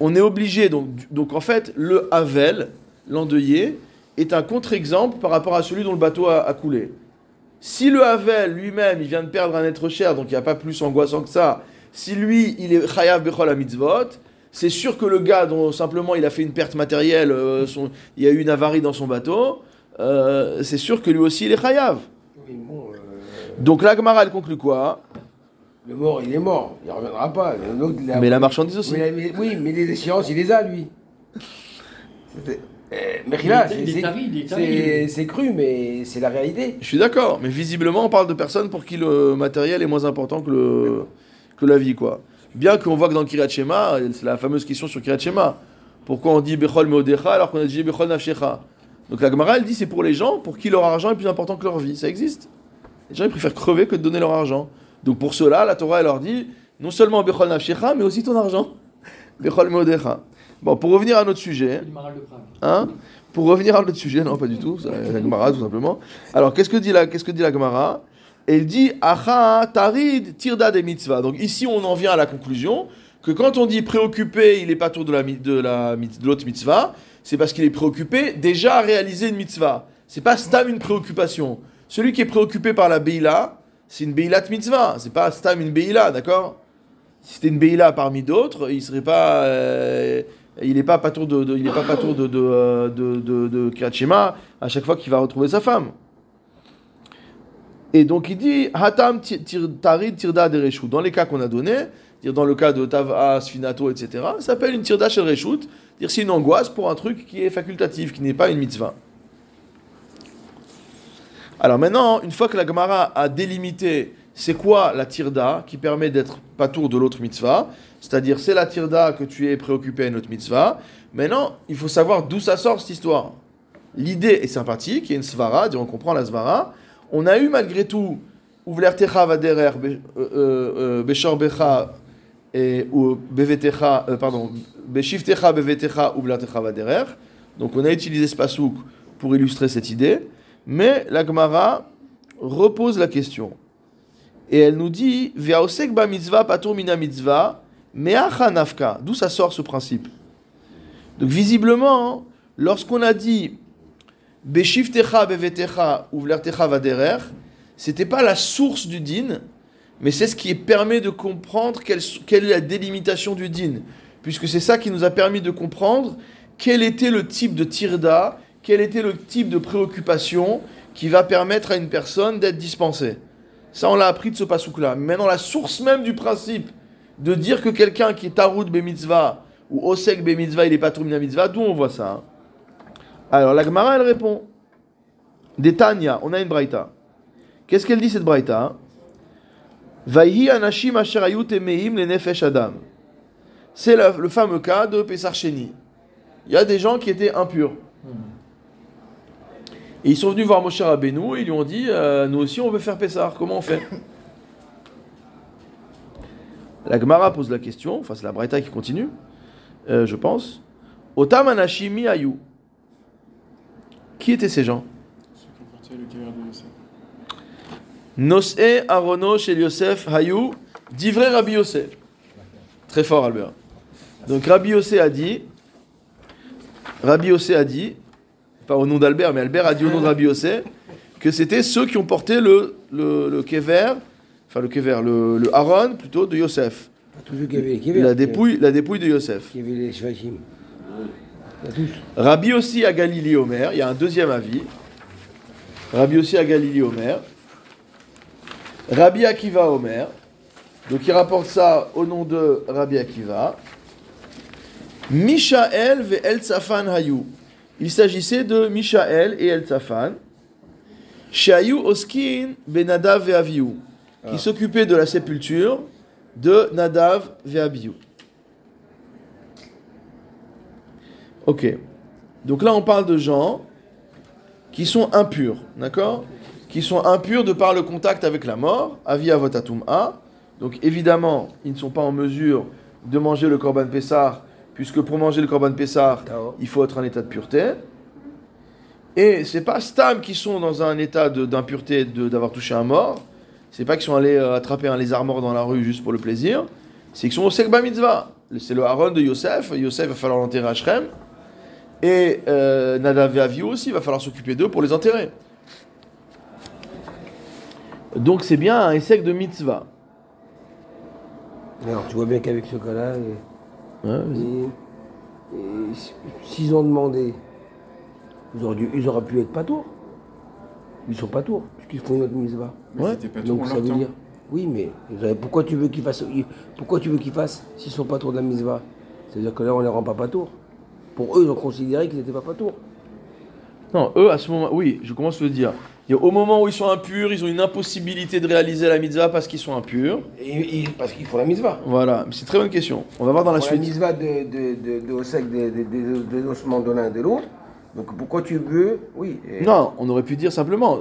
on est obligé, donc, donc en fait, le Havel, l'endeuillé, est un contre-exemple par rapport à celui dont le bateau a, coulé. Si le Havel lui-même, il vient de perdre un être cher, donc il n'y a pas plus angoissant que ça, si lui, il est Chayav Bechol mitzvot, c'est sûr que le gars dont simplement il a fait une perte matérielle, euh, son- il y a eu une avarie dans son bateau, euh, c'est sûr que lui aussi il est Chayav. Oui, bon, euh, Donc là, Gemara, elle conclut quoi le mort, il est mort. Il ne reviendra pas. L'autre, il a- Mais la marchandise aussi. Mais- mais- oui, mais les échéances, il les a, lui. Est- c'est- cru, mais c'est la réalité. Je suis d'accord, mais visiblement, on parle de personnes pour qui le matériel est moins important que, le, que la vie, quoi. Bien qu'on voit que dans Kirat Shema, c'est la fameuse question sur Kirat Shema. Pourquoi on dit Bechol Meodecha alors qu'on a dit Bechol Nafshecha? Donc la Gemara, elle dit c'est pour les gens pour qui leur argent est plus important que leur vie. Ça existe. Les gens, ils préfèrent crever que de donner leur argent. Donc pour cela, la Torah, elle leur dit non seulement Bechol Nafshecha, mais aussi ton argent. <laughs> Bechol Meodecha. Bon, pour revenir à notre sujet. Hein? Pour revenir à notre sujet, non pas du tout, la Gemara tout simplement. Alors qu'est-ce que dit la, qu'est-ce que dit la Gemara? Elle dit Acha tarid tirda des mitzvah. Donc ici on en vient à la conclusion que quand on dit préoccupé, il est pas tour de la mi- de la de l'autre mitzvah, c'est parce qu'il est préoccupé déjà à réaliser une mitzvah. C'est pas stam une préoccupation. Celui qui est préoccupé par la beila, c'est une beilat mitzvah. C'est pas stam une beila, d'accord? Si c'était une beila parmi d'autres, il serait pas euh, il n'est pas patour de, de- il est pas de de euh, de de, de à chaque fois qu'il va retrouver sa femme. Et donc il dit hatam tarid tirda de reshut. Dans les cas qu'on a donnés, dire dans le cas de tava, sfinato, etc. Ça s'appelle une tirda shel reshut. Dire c'est une angoisse pour un truc qui est facultatif, qui n'est pas une mitzvah. Alors maintenant, une fois que la Gemara a délimité c'est quoi la tirda qui permet d'être patour de l'autre mitzvah, c'est-à-dire c'est la tirda que tu es préoccupé à une autre mitzvah, maintenant il faut savoir d'où ça sort cette histoire. L'idée est sympathique, il y a une svara, on comprend la svara. On a eu malgré tout Uvlertecha vaderer euh, euh, beshor becha et bevetecha euh, pardon beshiftecha bevetecha uvlertecha vaderer. Donc on a utilisé ce pasouk pour illustrer cette idée, mais la Gemara repose la question. Et elle nous dit Ve'aosek ba mitzvah patur mina mitzvah me'acha nafka. D'où ça sort ce principe? Donc visiblement, lorsqu'on a dit Beshiftecha bevetecha uvlertecha vaderer, c'était pas la source du din, mais c'est ce qui permet de comprendre quelle, quelle est la délimitation du din. Puisque c'est ça qui nous a permis de comprendre quel était le type de tirda, quel était le type de préoccupation qui va permettre à une personne d'être dispensée. Ça, on l'a appris de ce pasouk-là. Maintenant, la source même du principe de dire que quelqu'un qui est taroud be mitzvah ou osek be mitzvah, il est pas mina mitzvah, d'où on voit ça hein? Alors, la Gemara, elle répond. Des Tanya, on a une braïta. Qu'est-ce qu'elle dit cette braïta? Vaihi anashim asher hayu temeim le nefesh adam. C'est le, le fameux cas de Pessar Sheni. Il y a des gens qui étaient impurs. Et ils sont venus voir Moshe Rabbeinu et ils lui ont dit euh, Nous aussi, on veut faire Pessar. Comment on fait? La Gemara pose la question, enfin, c'est la Braïta qui continue, euh, je pense. Otam anashim mi ayu. Qui étaient ces gens? Ceux qui ont porté le caverne de Yosef. Nosé Arono chez Yosef Hayou, d'ivré Rabbi Yosef. Très fort, Albert. Donc Rabbi Yosef a dit, Rabbi Yosef a dit, pas au nom d'Albert, mais Albert a dit au nom de Rabbi Yosef, que c'était ceux qui ont porté le, le, le kever, enfin le kever, le, le Aaron plutôt de Yosef. La dépouille, la dépouille de Yosef. Qui avaient les shvachim. Pas tous. Rabbi aussi à Galilée Omer, il y a un deuxième avis. Rabbi aussi à Galilée Omer. Rabbi Akiva Omer. Donc il rapporte ça au nom de Rabbi Akiva. Mishaël ve El Tsafan Hayou. Il s'agissait de Mishaël et El Tsafan. Shayu Oskin ben Nadav ve Avihu. Qui s'occupaient de la sépulture de Nadav ve Abihu. Ok. Donc là, on parle de gens qui sont impurs, d'accord? Qui sont impurs de par le contact avec la mort, avi avotatum a. Donc évidemment, ils ne sont pas en mesure de manger le korban pessar, puisque pour manger le korban pessar, il faut être en état de pureté. Et c'est pas stam qui sont dans un état d'impureté d'avoir touché un mort. C'est pas qu'ils sont allés euh, attraper un lézard mort dans la rue juste pour le plaisir. C'est qu'ils sont au sekba mitzvah. C'est le haron de Yosef. Yosef va falloir l'enterrer à Shrem. Et euh, Nadav et Avihu aussi, il va falloir s'occuper d'eux pour les enterrer. Donc c'est bien un essai de mitzvah. Alors tu vois bien qu'avec ce cas-là, et- Ouais, s'ils ont demandé, ils auraient, dû- ils auraient pu être pas tours. Ils sont pas tours, puisqu'ils font une autre mitzvah. Mais Ouais. pas Donc ça veut temps. dire. Oui, mais pourquoi tu veux qu'ils fassent Pourquoi tu veux qu'ils fassent s'ils sont pas tours de la mitzvah? C'est-à-dire que là on les rend pas pas tours. Pour eux, ils ont considéré qu'ils n'étaient pas pas tours. Non, eux, à ce moment, oui, je commence à le dire. Et au moment où ils sont impurs, ils ont une impossibilité de réaliser la mitzvah parce qu'ils sont impurs. Et, et- parce qu'ils font la mitzvah. Voilà, c'est une très bonne question. On va voir dans la Pour la suite. mitzvah de, de, de, de Osek des, des, des, des ossements de l'un et de l'autre. Donc pourquoi tu veux Oui. et- Non, on aurait pu dire simplement.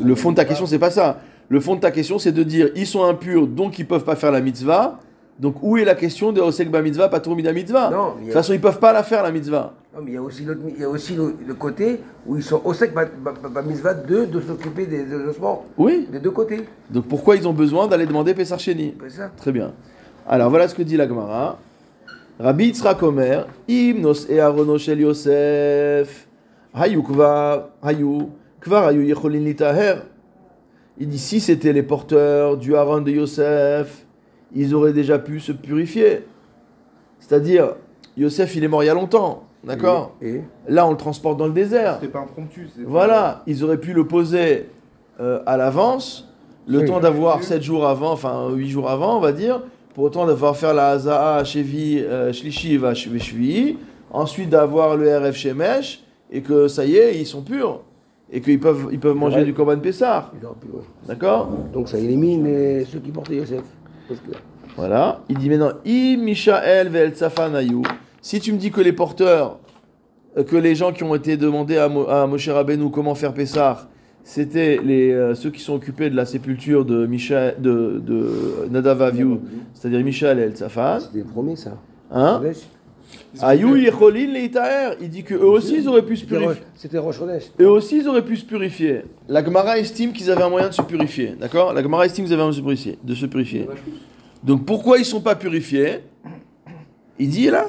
Le fond de ta question, c'est pas ça. Le fond de ta question, c'est de dire ils sont impurs, donc ils peuvent pas faire la mitzvah. Donc où est la question de Osek ba mitzvah, pas Tourmida mitzvah Non, De toute façon, ils peuvent pas la faire la mitzvah. Non, mais il y a aussi, l'autre- il y a aussi le, le côté où ils sont Osek ba, ba, mitzvah de, de s'occuper des, des ossements Oui. des deux côtés. Donc pourquoi ils ont besoin d'aller demander Pessar ça Très bien. Alors voilà ce que dit la Gemara. Rabbi Yitzhak Omer, Imnos et Arono shel Yosef, Hayu kvar, Hayu, kvar Hayu yecholin litaher. Il dit si c'était les porteurs du haron de Yosef, ils auraient déjà pu se purifier. C'est-à-dire, Yosef il est mort il y a longtemps, d'accord Et, et Là on le transporte dans le désert. C'était pas impromptu. Voilà, ils auraient pu le poser euh, à l'avance, le Oui. temps d'avoir 7 jours avant, enfin 8 jours avant, on va dire, pour autant d'avoir faire la Hazaa, Shevi, euh, Shlishi, va Shvi, ensuite d'avoir le RF Shemesh, et que ça y est, ils sont purs, et qu'ils peuvent, ils peuvent manger Ouais. du Korban Pessar. D'accord Donc ça élimine les- ceux qui portaient Yosef. Voilà. Il dit maintenant, I Mishael Hayou. Si tu me dis que les porteurs, euh, que les gens qui ont été demandés à, Mo- à Moshe Rabbeinu comment faire Pessar, c'était les, euh, ceux qui sont occupés de la sépulture de, Misha, de, de Nadav c'est-à-dire Mishael et El Tzafan. C'était le premier, ça. Hein Ayou Yecholin Leitaer. Il dit que eux aussi ils auraient pu se purifier. C'était Rosh. Eux aussi, ils auraient pu se purifier. La Gemara estime qu'ils avaient un moyen de se purifier. D'accord? La Gemara estime qu'ils avaient un moyen de se purifier. Donc pourquoi ils ne sont pas purifiés? Il dit là,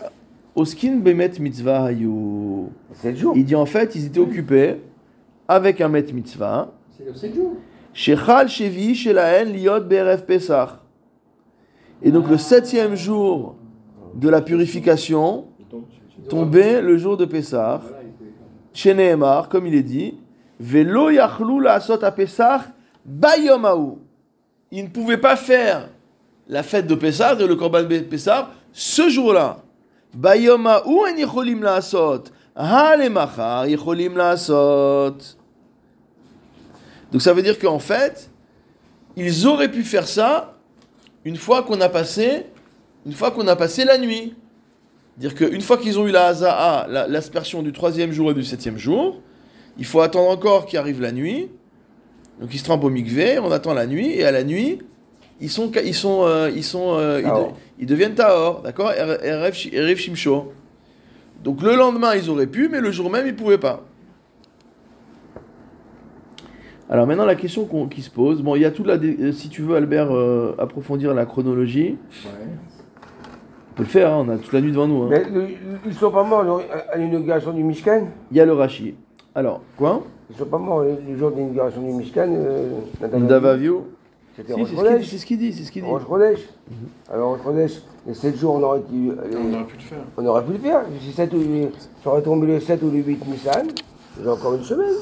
Oskin bemet mitzvah hayu. 7 jours. Il dit en fait, ils étaient occupés avec un met mitzvah. C'est le 7 jours. Shechal shevi shelaen liot beref pesach. Et donc le septième jour de la purification tombait le jour de Pessah. Chez Nehemar, comme il est dit, Velo yachlou la asot à Pessah bayom haou. Ils ne pouvaient pas faire la fête de Pessah, de le Korban Be- Pessah, ce jour-là. Bayom haou en yicholim la asot. Ha le machar yicholim la asot. Donc ça veut dire qu'en fait, ils auraient pu faire ça une fois qu'on a passé, une fois qu'on a passé la nuit. Dire qu'une fois qu'ils ont eu la Hazaa, la- l'aspersion du troisième jour et du septième jour, il faut attendre encore qu'arrive la nuit. Donc ils se trempent au mikvé, on attend la nuit, et à la nuit, ils sont, ils sont, euh, ils sont, euh, ils, de- Tahor. ils deviennent tahor, d'accord Erev Shi- Erev Shimsho. Donc le lendemain, ils auraient pu, mais le jour même, ils pouvaient pas. Alors maintenant, la question qui se pose, bon, il y a tout là, si tu veux, Albert, euh, approfondir la chronologie, on peut le faire, hein, on a toute la nuit devant nous. hein. Mais le- ils sont pas morts à l'inauguration du Mishkan Il y a le Rashi. Alors, quoi? Ils sont pas morts les les jours de l'inauguration du Mishkan euh, C'était Si, c'est ce qu'il dit, c'est ce qu'il dit. Rosh Chodesh. Alors Rosh Chodesh, les 7 jours, on aurait, pu, On aurait pu le faire. on aurait pu le faire. Si 7 ou, ça aurait tombé le 7 ou le 8 Nissan, j'ai encore une semaine.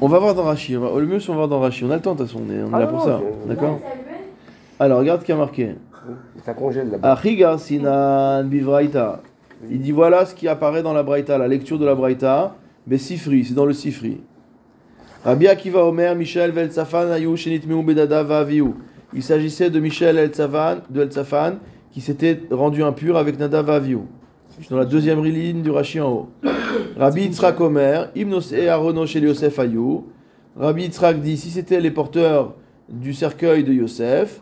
On va voir dans Rashi, va- le mieux c'est on va voir dans Rashi, on a le temps de toute façon, on est, on est Ah là non, pour ça, d'accord Alors regarde ce qu'il y a marqué. Ça congèle Sinan Bivraita. Il dit voilà ce qui apparaît dans la Braïta, la lecture de la Braïta. Besifri, c'est dans le Sifri. Rabbi Akiva Omer, Michel Veltsafan, Ayou, Shenitmeu Bedada Vaviou. Il s'agissait de Michel Eltsafan, de Eltsafan, qui s'était rendu impur avec Nadav Aviou. Dans la deuxième ligne du Rashi en haut. Rabbi Yitzhak Omer, Hymnos et Arono chez Yosef Ayou. Rabbi Yitzhak dit si c'était les porteurs du cercueil de Yosef,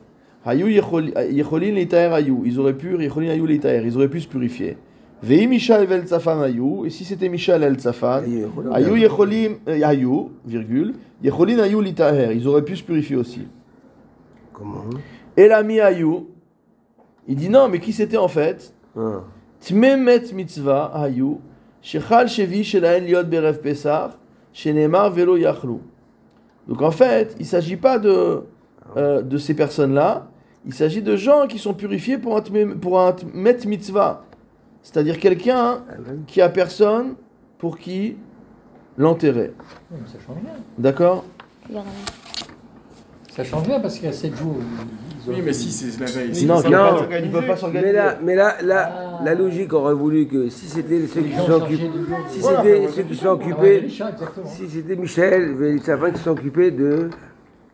Yechol- Yecholin Litaer Ayou, ils auraient pu, Yecholin Ayou Litaer, ils auraient pu se purifier. Vei Michal Vel Tzafan Ayou, et si c'était Michal El Tzafan, Ayou Yecholim euh, Ayou, virgule, Yecholin Ayou Litaer, ils auraient pu se purifier aussi. Comment? Et l'ami Ayou, il dit non, mais qui c'était en fait? Ah. Tmemet mitzvah Ayou, Shechal Shevi Shelaen Liot Berev Pesach, Shenemar Velo Yachlu. Donc en fait, il ne s'agit pas de, euh, de ces personnes-là, il s'agit de gens qui sont purifiés pour un, pour un tmet mitzvah. C'est-à-dire quelqu'un Ah, qui a personne pour qui l'enterrer. Ça change rien. D'accord? Ça change rien parce qu'il y a 7 jours. Oui, mais si c'est la veille. Non, Si, ils ça- peuvent non. pas- ils peuvent pas Mais s'organiser. là, mais là, là Ah. la logique aurait voulu que si c'était ceux qui sont occupés, si Voilà, c'était ceux qui sont occupés, si c'était Michel qui de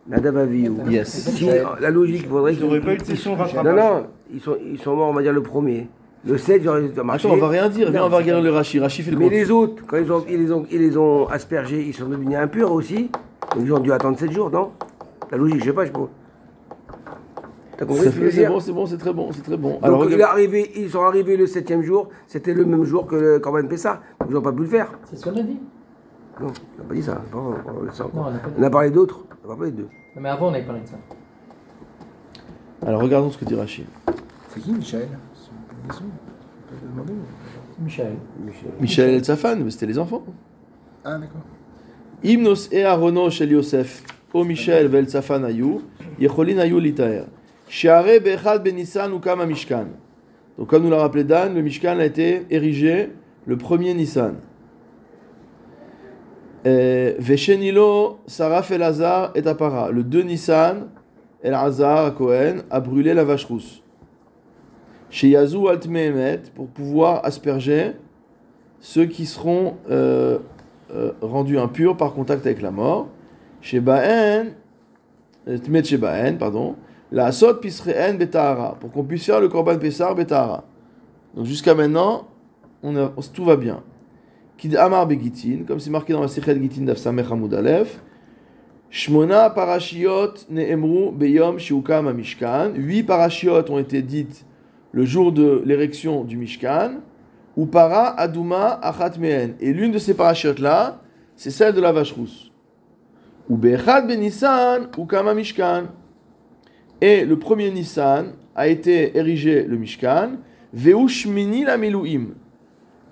Nadav Aviou. Yes. Si, la logique, il faudrait Ils qu'ils n'auraient pas eu de session Non, rattrapage. non, ils sont, ils sont morts, on va dire, le premier. Le 7, j'aurais marché. Attends, on va rien dire, viens, Non, on va regarder le Rashi. Rashi fait le Mais compte. les autres, quand ils, ont, ils, les ont, ils les ont aspergés, ils sont devenus impurs aussi. Donc ils ont dû attendre 7 jours, non? La logique, je sais pas, je sais pas. T'as compris C'est ce que c'est bon, c'est bon, c'est très bon, c'est très bon. Donc Alors, il est regarde- arrivé, ils sont arrivés le septième jour, c'était le même jour que le Corban Pessa. Donc ils n'ont pas pu le faire. C'est ce qu'on a dit. Non, on n'a pas dit ça. Non, on a parlé d'autres, on n'a pas de deux. Non, mais avant, on avait parlé de ça. alors regardons ce que dit Rashi. C'est qui Michel C'est une maison. On peut le demander. Michel. Michel. Michel El Safan, mais c'était les enfants. Ah, d'accord. Hymnos et Arono shel Yosef, O Michel vel Safan ayu, Yecholin ayu litaer. Sheare be'echad ben Nissan ou kama Mishkan. Donc comme nous l'a rappelé Dan, le Mishkan a été érigé le premier Nissan. Veshenilo Saraf El Hazar et. Le 2 Nissan, El Hazar Cohen a brûlé la vache rousse. Chez Yazou Altmehemet pour pouvoir asperger ceux qui seront euh, euh, rendus impurs par contact avec la mort. Chez Baen, euh, Tmet chez Baen, pardon, la Asot Pisreen Betahara, pour qu'on puisse faire le Korban Pessar Betahara. Donc jusqu'à maintenant, tout va bien. Kid Amar Begitin, comme c'est marqué dans la Sechet Gitin d'Afsamech Hamoud Aleph, Shmona parashiot ne'emru beyom shiukam mishkan. Huit parashiot ont été dites le jour de l'érection du Mishkan. Ou para aduma achat mehen. Et l'une de ces parachutes là, c'est celle de la vache rousse. Ou bechad ben Nissan ou kama Mishkan. Et le premier Nissan a été érigé le Mishkan. Veu shmini la miluim.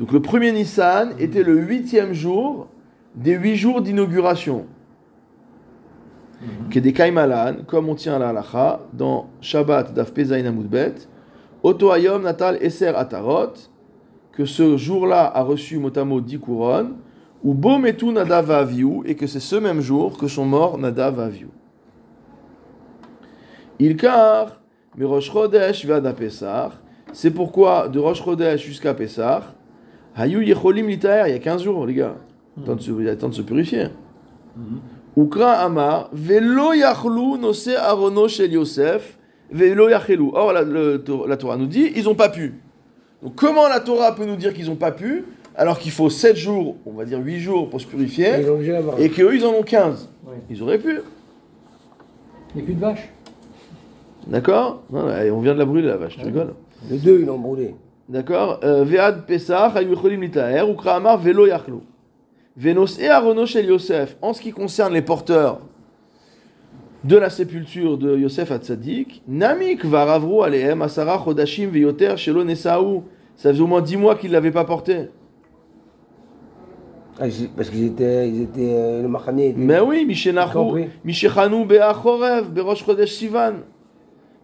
Donc le premier Nissan était le huitième jour des huit jours d'inauguration. Que des Kaimalan, comme on tient à la halacha, dans Shabbat daf Amudbet, Oto Ayom Natal Eser Atarot, que ce jour-là a reçu motamo 10 couronnes, ou Bometu Nadav Aviou, et que c'est ce même jour que sont morts Nadav Aviou. Ilkar, mais Rosh Chodesh Vada c'est pourquoi de Rosh Chodesh jusqu'à Pesach, Hayu Yecholim Litaer, il y a 15 jours, les gars. Se- Il y a temps de se purifier. Ukra Amar, Velo Yachlu Nose Arono Shel Yosef, Velo Yachelu. Or, la, le- la Torah nous dit, ils n'ont pas pu. Donc, comment la Torah peut nous dire qu'ils n'ont pas pu, alors qu'il faut 7 jours, on va dire 8 jours pour se purifier, et qu'eux, ils en ont 15 Oui. Ils auraient pu. Il n'y a plus de vaches. D'accord? On vient de la brûler, la vache, tu rigoles Les deux, ils l'ont brûlé. D'accord? Euh, Ve'ad Pesach, hayu yecholim litaher, ukra amar velo yachlu. Venosé arono shel Yosef. En ce qui concerne les porteurs de la sépulture de Yosef Hatzadik, Namik varavru alehem asara chodashim veyoter shelo nesaou. Ça faisait au moins 10 mois qu'ils ne l'avaient pas porté. Ah, Parce qu'ils étaient, ils étaient euh, le Machané. Mais oui, Mishenachu, Compris. Mishechanou Be'a Chorev, Berosh Chodesh Sivan.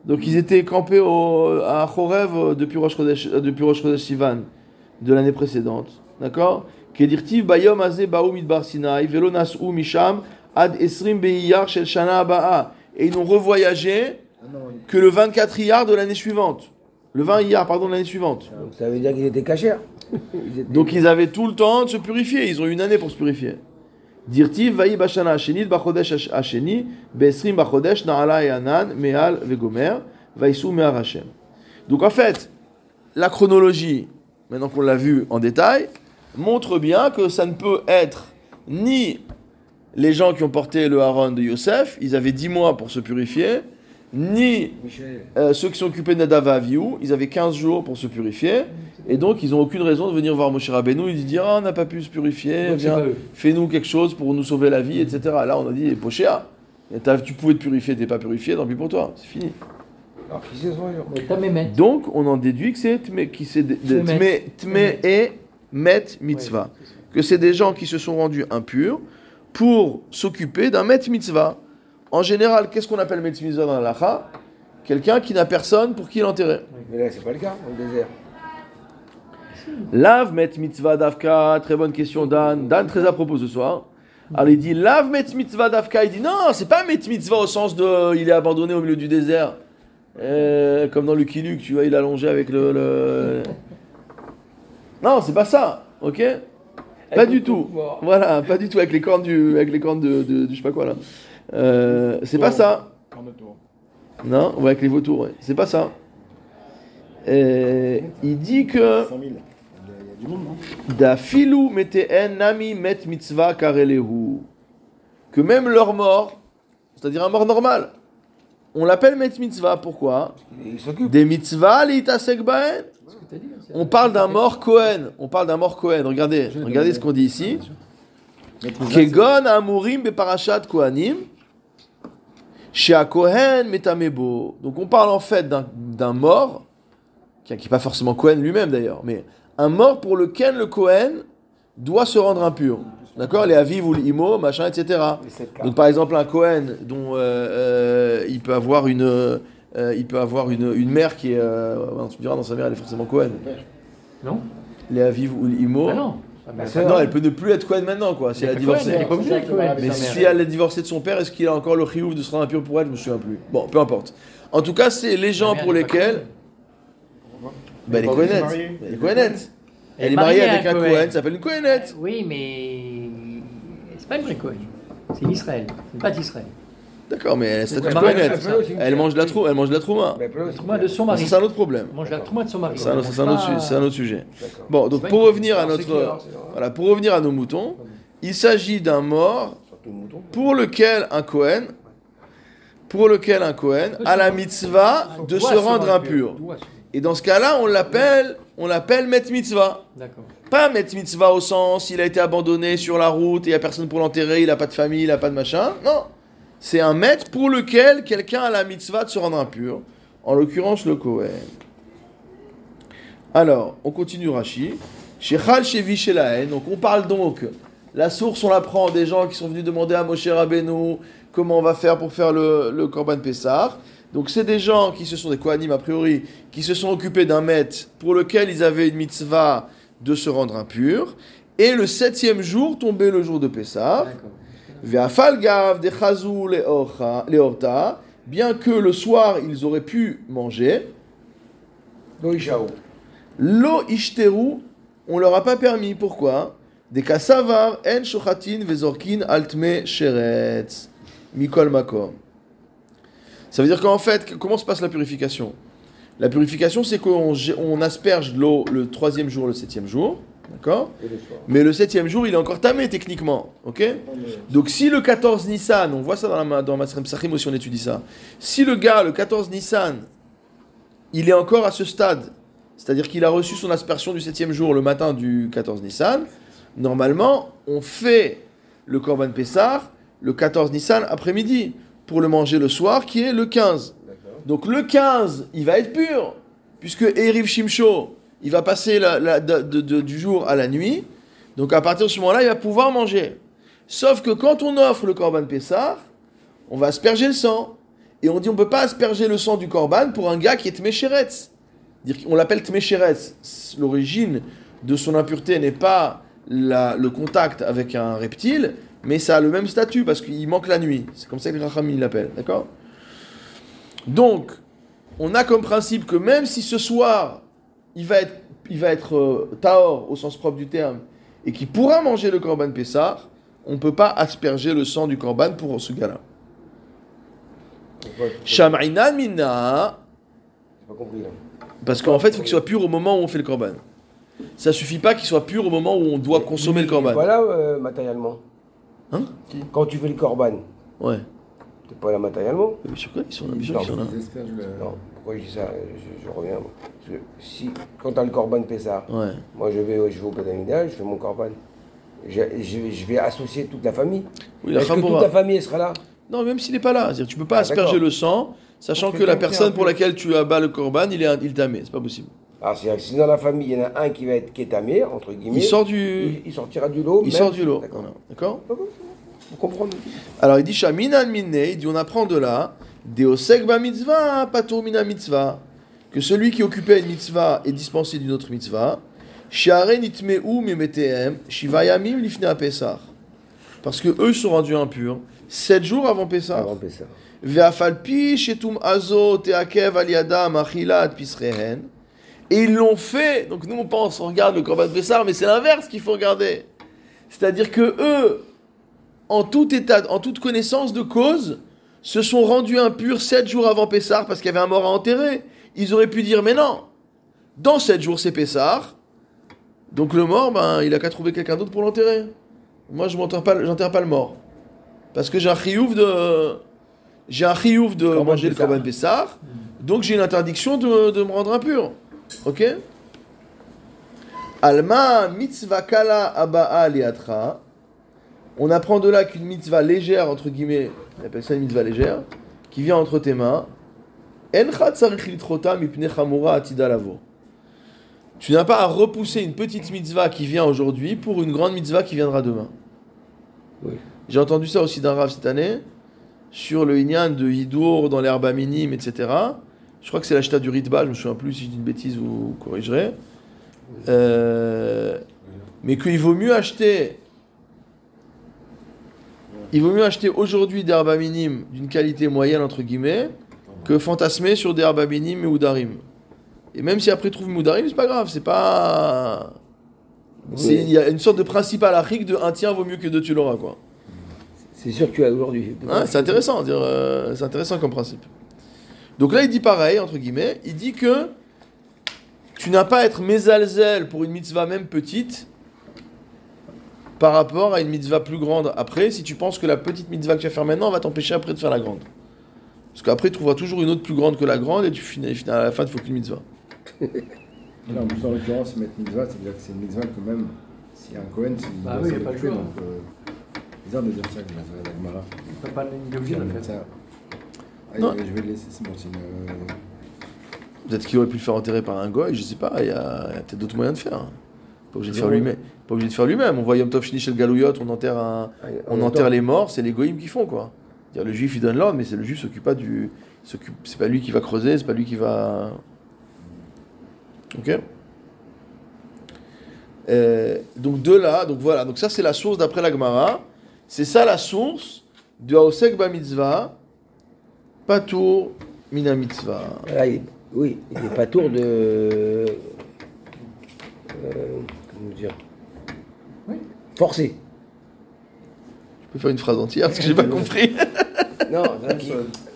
Donc ils étaient campés au, à Chorev euh, depuis Rosh Chodesh, euh, depuis Rosh Chodesh Sivan de l'année précédente. D'accord? Kedirtiv Bayom Azeh Baou Midbar Sinai, Velo Nas'u Misham, Ad Esrim Be'iyar Shel Shana Aba'a. Et ils n'ont revoyagé Ah que le 24 Iyar de l'année suivante. Le 20 Iyar, pardon, de l'année suivante. Donc ça veut dire qu'ils étaient. Ils étaient- <laughs> Donc ils avaient tout le temps de se purifier. Ils ont eu une année pour se purifier. Dirtiv vayi bashana hasheni bachodesh hasheni be'esrim bachodesh na'ala et anan me'al vegomer vaïsou me'ar Hashem. Donc en fait, la chronologie, maintenant qu'on l'a vu en détail, montre bien que ça ne peut être ni les gens qui ont porté le haron de Yosef, ils avaient 10 mois pour se purifier, ni euh, ceux qui sont occupés de Nadav et Avihu, ils avaient 15 jours pour se purifier, et donc ils n'ont aucune raison de venir voir Moshe Rabbeinu et de dire Ah, on n'a pas pu se purifier, Donc, viens, fais-nous quelque chose pour nous sauver la vie, etc. Là, on a dit Pochéa, tu pouvais te purifier, t'es pas purifié, tant pis pour toi, c'est fini. Donc, on en déduit que c'est qui c'est et Met Mitzvah. Que c'est des gens qui se sont rendus impurs pour s'occuper d'un Met Mitzvah. En général, qu'est-ce qu'on appelle Met Mitzvah dans la Lacha Quelqu'un qui n'a personne pour qui l'enterrer. Mais là, c'est pas le cas, dans le désert. Lave met mitzvah davka, très bonne question Dan. Dan très à propos ce soir. Alors il dit lave met mitzvah davka, il dit non, c'est pas met mitzvah au sens de il est abandonné au milieu du désert. Euh, comme dans le Luke, tu vois, il est allongé avec le. le- Non, c'est pas ça, ok? Pas du tout. Voilà, pas du tout avec les cornes du, avec les cornes de, de- du je sais pas quoi là. Euh, c'est pas ça. Non, ou avec les vautours, ouais. C'est pas ça. Euh, il dit que 100 000. Il y a, il y a du monde, non Dafilu meteen nami met mitzvah karelehu. Que même leur mort, c'est-à-dire un mort normal, on l'appelle met mitzvah. Pourquoi. Des mitzvahs litasek baen. Hein, On parle d'un mort Cohen. On parle d'un mort Cohen. Regardez, regardez ce qu'on dit ici. Kegon amurim beparashat kohanim. Shea Kohen metamebo. Donc on parle en fait d'un- d'un mort, qui n'est pas forcément Cohen lui-même d'ailleurs, mais un mort pour lequel le Cohen doit se rendre impur. D'accord? Les aviv ou l'imo, machin, etc. Les. Donc par exemple un Cohen dont euh, euh, il peut avoir une, euh, il peut avoir une, une mère qui est, euh, tu me diras dans sa mère elle est forcément Cohen. Non Les aviv ou l'imo. Ah non. Ah, bah. Non, elle peut ne plus être Cohen maintenant quoi. Si elle a divorcé. elle est pas obligée d'être Cohen, Mais si elle est divorcée de son père, est-ce qu'il a encore le chiouf de se rendre impur pour elle? Je me souviens plus. Bon, peu importe. En tout cas, c'est les gens pour lesquels. Ben, elle est Cohenette. Elle est Cohenette. Elle est mariée avec un Cohen, ça s'appelle une Cohenette. Oui, mais c'est pas une vraie Cohen. C'est l'Israël. C'est pas d'Israël. D'accord, mais elle est statut Elle mange de la trou, elle mange de la trouma. De son Ça, mari. C'est un autre problème. Elle mange la trauma de son mari. C'est un, autre, pas- su- c'est un autre sujet. Bon, donc pour revenir à notre, c'est- voilà, pour revenir à nos moutons, il s'agit d'un mort pour lequel un Cohen, pour lequel un Cohen a la mitzvah de se rendre impur. Et dans ce cas-là, on l'appelle, on l'appelle met mitzvah. D'accord. Pas met mitzvah au sens, il a été abandonné sur la route et il n'y a personne pour l'enterrer, il n'a pas de famille, il n'a pas de machin. Non. C'est un met pour lequel quelqu'un a la mitzvah de se rendre impur. En l'occurrence, le Kohen. Alors, on continue Rashi. Shechal Shevi Shelahen. Donc, on parle donc. La source, on la prend des gens qui sont venus demander à Moshe Rabbeinu comment on va faire pour faire le, le Korban Pessah. Donc, c'est des gens qui se sont des Kohanim a priori, qui se sont occupés d'un met pour lequel ils avaient une mitzvah de se rendre impur. Et le septième jour tombait le jour de Pessah. D'accord. Ve'afalgav de chazou leorcha- leorta, bien que le soir ils auraient pu manger, Loïchaou. lo ishteru, on leur a pas permis. Pourquoi? Des kasavar en shochatin vezorkin altme sheretz mikol makom. Ça veut dire qu'en fait, comment se passe la purification? La purification, c'est qu'on on asperge l'eau le troisième jour, le septième jour, d'accord. Mais le septième jour, il est encore tamé techniquement, ok Donc si le 14 Nissan, on voit ça dans, la, dans Masrem Sachim aussi, on étudie ça. Si le gars, le 14 Nissan, il est encore à ce stade c'est-à-dire qu'il a reçu son aspersion du septième jour le matin du 14 Nissan, normalement, on fait le Korban Pessah le 14 Nissan après-midi pour le manger le soir, qui est le 15. D'accord. Donc le 15, il va être pur, puisque Eriv Shimsho, il va passer du jour à la nuit. Donc à partir de ce moment-là, il va pouvoir manger. Sauf que quand on offre le Korban Pessah, on va asperger le sang. Et on dit on peut pas asperger le sang du Korban pour un gars qui est Tmesheretz. On l'appelle Tmesheretz. L'origine de son impureté n'est pas le contact avec un reptile, mais ça a le même statut parce qu'il manque la nuit. C'est comme ça que les Rachamim d'accord? Donc, on a comme principe que même si ce soir, il va être, il va être euh, Tahor au sens propre du terme, et qu'il pourra manger le Korban Pessah, on ne peut pas asperger le sang du Korban pour ce gars-là. Pourquoi- Sham'ina mina, J'ai pas compris là. parce qu'en fait, il faut qu'il soit pur au moment où on fait le Korban. Ça suffit pas qu'il soit pur au moment où on doit consommer le Korban. Voilà euh, matériellement. Hein? Quand tu fais le Corban, Ouais. t'es pas là matériellement Bien sûr que- ils sont là, bien sûr qu'ils sont là? Non, pourquoi je dis ça je, je reviens. Parce que si, quand t'as le Corban Pessah, Ouais. moi je vais, je vais au Pétamida, je fais mon Corban. Je, je, vais- je vais associer toute la famille. Oui, la Est-ce que toute la famille elle sera là? Non, même s'il n'est pas là. C'est-à-dire, tu peux pas Ah, asperger d'accord. le sang, sachant que la personne pour laquelle tu abats le Korban, il est il tamé. C'est pas possible. Alors, c'est-à-dire que si dans la famille, il y en a un qui va être kétamé, entre guillemets, Il sort du. il, il sortira du lot. Il même- sort du lot. D'accord. D'accord? Vous comprenez? Alors il dit Shaminan minne, il dit on apprend de là, Deosek ba mitzvah, patur mina mitzvah, que celui qui occupait une mitzvah est dispensé d'une autre mitzvah, Share nitmeu shivayamim Pesach. Parce que eux sont rendus impurs sept jours avant Pessah. Avant Pessah. Ve'afalpi shetum azo teakev aliada machilat pisrehen. Et ils l'ont fait. Donc nous on pense, on regarde le Korban Pessah, mais c'est l'inverse qu'il faut regarder. C'est-à-dire que eux, en tout état, en toute connaissance de cause, se sont rendus impurs sept jours avant Pessah parce qu'il y avait un mort à enterrer. Ils auraient pu dire mais non, dans sept jours c'est Pessah, donc le mort, ben il a qu'à trouver quelqu'un d'autre pour l'enterrer. Moi je m'enterre pas, pas le mort parce que j'ai un chiouf de, j'ai un chiouf de manger le Pessah. Korban Pessah, donc j'ai une interdiction de, de me rendre impur. Ok? Alma mitzvah kala aba'a. On apprend de là qu'une mitzvah légère, entre guillemets, on appelle ça une mitzvah légère, qui vient entre tes mains. Tu n'as pas à repousser une petite mitzvah qui vient aujourd'hui pour une grande mitzvah qui viendra demain. Oui. J'ai entendu ça aussi d'un rave cette année, sur le Inyan de Hidour dans l'herbe minime, etc. Je crois que c'est l'acheta du Ritba, je me souviens plus si je dis une bêtise, vous corrigerez. Euh, mais qu'il vaut mieux acheter. Il vaut mieux acheter aujourd'hui des herbes minimes d'une qualité moyenne, entre guillemets, que fantasmer sur des herbes minimes et Oudarim. Et même si après ils trouvent Oudarim, c'est pas grave, c'est pas. Il y a une sorte de principe à l'Afrique de un tien vaut mieux que deux tu l'auras, quoi. C'est sûr que tu as aujourd'hui. Hein, c'est intéressant, dire, euh, c'est intéressant comme principe. Donc là, il dit pareil, entre guillemets, il dit que tu n'as pas à être mésalzel pour une mitzvah même petite par rapport à une mitzvah plus grande après, si tu penses que la petite mitzvah que tu vas faire maintenant va t'empêcher après de faire la grande. Parce qu'après, tu trouveras toujours une autre plus grande que la grande et tu finis, finis- à la fin, il faut qu'une mitzvah. Non, en plus, en l'occurrence, mettre mitzvah, c'est-à-dire que c'est une mitzvah que même s'il y a un Cohen, c'est une Bah oui, y a pas le choix. donc euh, bizarre de dire ça, que la Gemara. T'as pas il de le faire. Ça- Ah, Non. je vais le laisser, c'est bon, c'est une. euh, Peut-être qu'il aurait pu le faire enterrer par un goy, je sais pas, il y a, il y a peut-être d'autres moyens de faire. Pas obligé de faire lui-même. Pas obligé de faire lui-même. On voit Yom Tov le Galouyot, on enterre un, Ah, on enterre les morts, c'est les goïms qui font quoi. Le juif il donne l'ordre, mais c'est le juif s'occupe pas du, c'est pas lui qui va creuser, c'est pas lui qui va. Ok. Euh, donc de là, donc voilà, donc ça c'est la source d'après la Gemara. C'est ça la source de Haosek ba mitzvah, patour mina mitzvah. Il- oui, il n'est pas tour de. euh, comment dire Oui. Forcé. Je peux faire une phrase entière parce que j'ai pas <laughs> compris.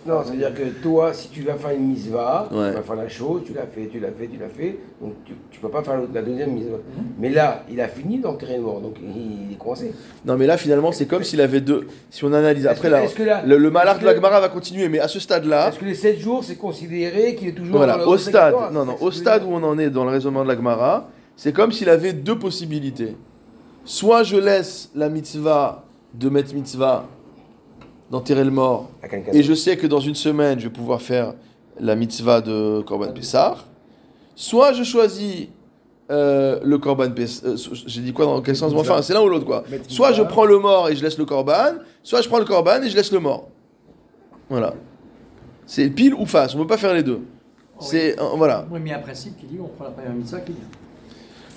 Non, c'est-à-dire que toi, si tu vas faire une mitzvah, Ouais. tu vas faire la chose, tu l'as fait, tu l'as fait, tu l'as fait, donc tu ne peux pas faire la deuxième mitzvah. Mais là, il a fini d'enterrer le mort, donc il, est coincé. Non, mais là, finalement, c'est comme s'il avait deux. Si on analyse. Après, que- là, est-ce que là- le, le de la Gemara va continuer, mais à ce stade-là, Est-ce que les 7 jours, c'est considéré qu'il est toujours voilà, dans au stade, non, non, au stade où on en est dans le raisonnement de la Gemara, c'est comme s'il avait deux possibilités. Soit je laisse la mitzvah de mettre mitzvah d'enterrer le mort, et je sais que dans une semaine, je vais pouvoir faire la mitzvah de Korban Pessar. Soit je choisis euh, le Korban Pessar. J'ai dit quoi dans quel sens? Enfin, c'est l'un ou l'autre quoi. Soit je prends le mort et je laisse le Korban, soit je prends le Korban et je laisse le mort. Voilà. C'est pile ou face, on ne peut pas faire les deux. C'est euh, voilà. Oui, mais il y a un principe qui dit on prend la première mitzvah qui vient.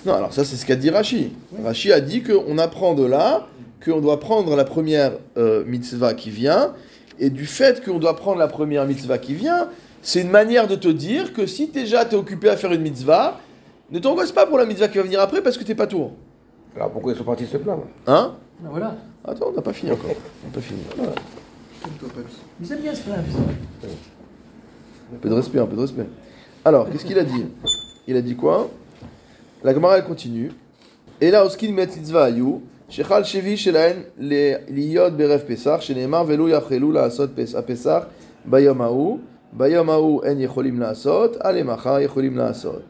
Non, alors ça c'est ce qu'a dit Rashi. Rashi a dit qu'on apprend de là qu'on doit prendre la première euh, mitzvah qui vient, et du fait qu'on doit prendre la première mitzvah qui vient, c'est une manière de te dire que si déjà tu es occupé à faire une mitzvah, ne t'angoisse pas pour la mitzvah qui va venir après parce que t'es pas tour. Alors pourquoi ils sont partis se plaindre? Hein? Ben voilà. Attends, on n'a pas fini encore. On n'a pas fini. <laughs> Voilà. Bien se plaindre. Un peu de respect, un peu de respect. Alors, qu'est-ce qu'il a dit? Il a dit quoi? La Gemara elle continue. Et là, Oskin met mitzvah ayu. Shechal shevi shelaen liyod beref pesach. Sheneemar velu yachelou laasot pesach bayom haou. Bayom haou en yecholim laasot. Alemacha yecholim laasot.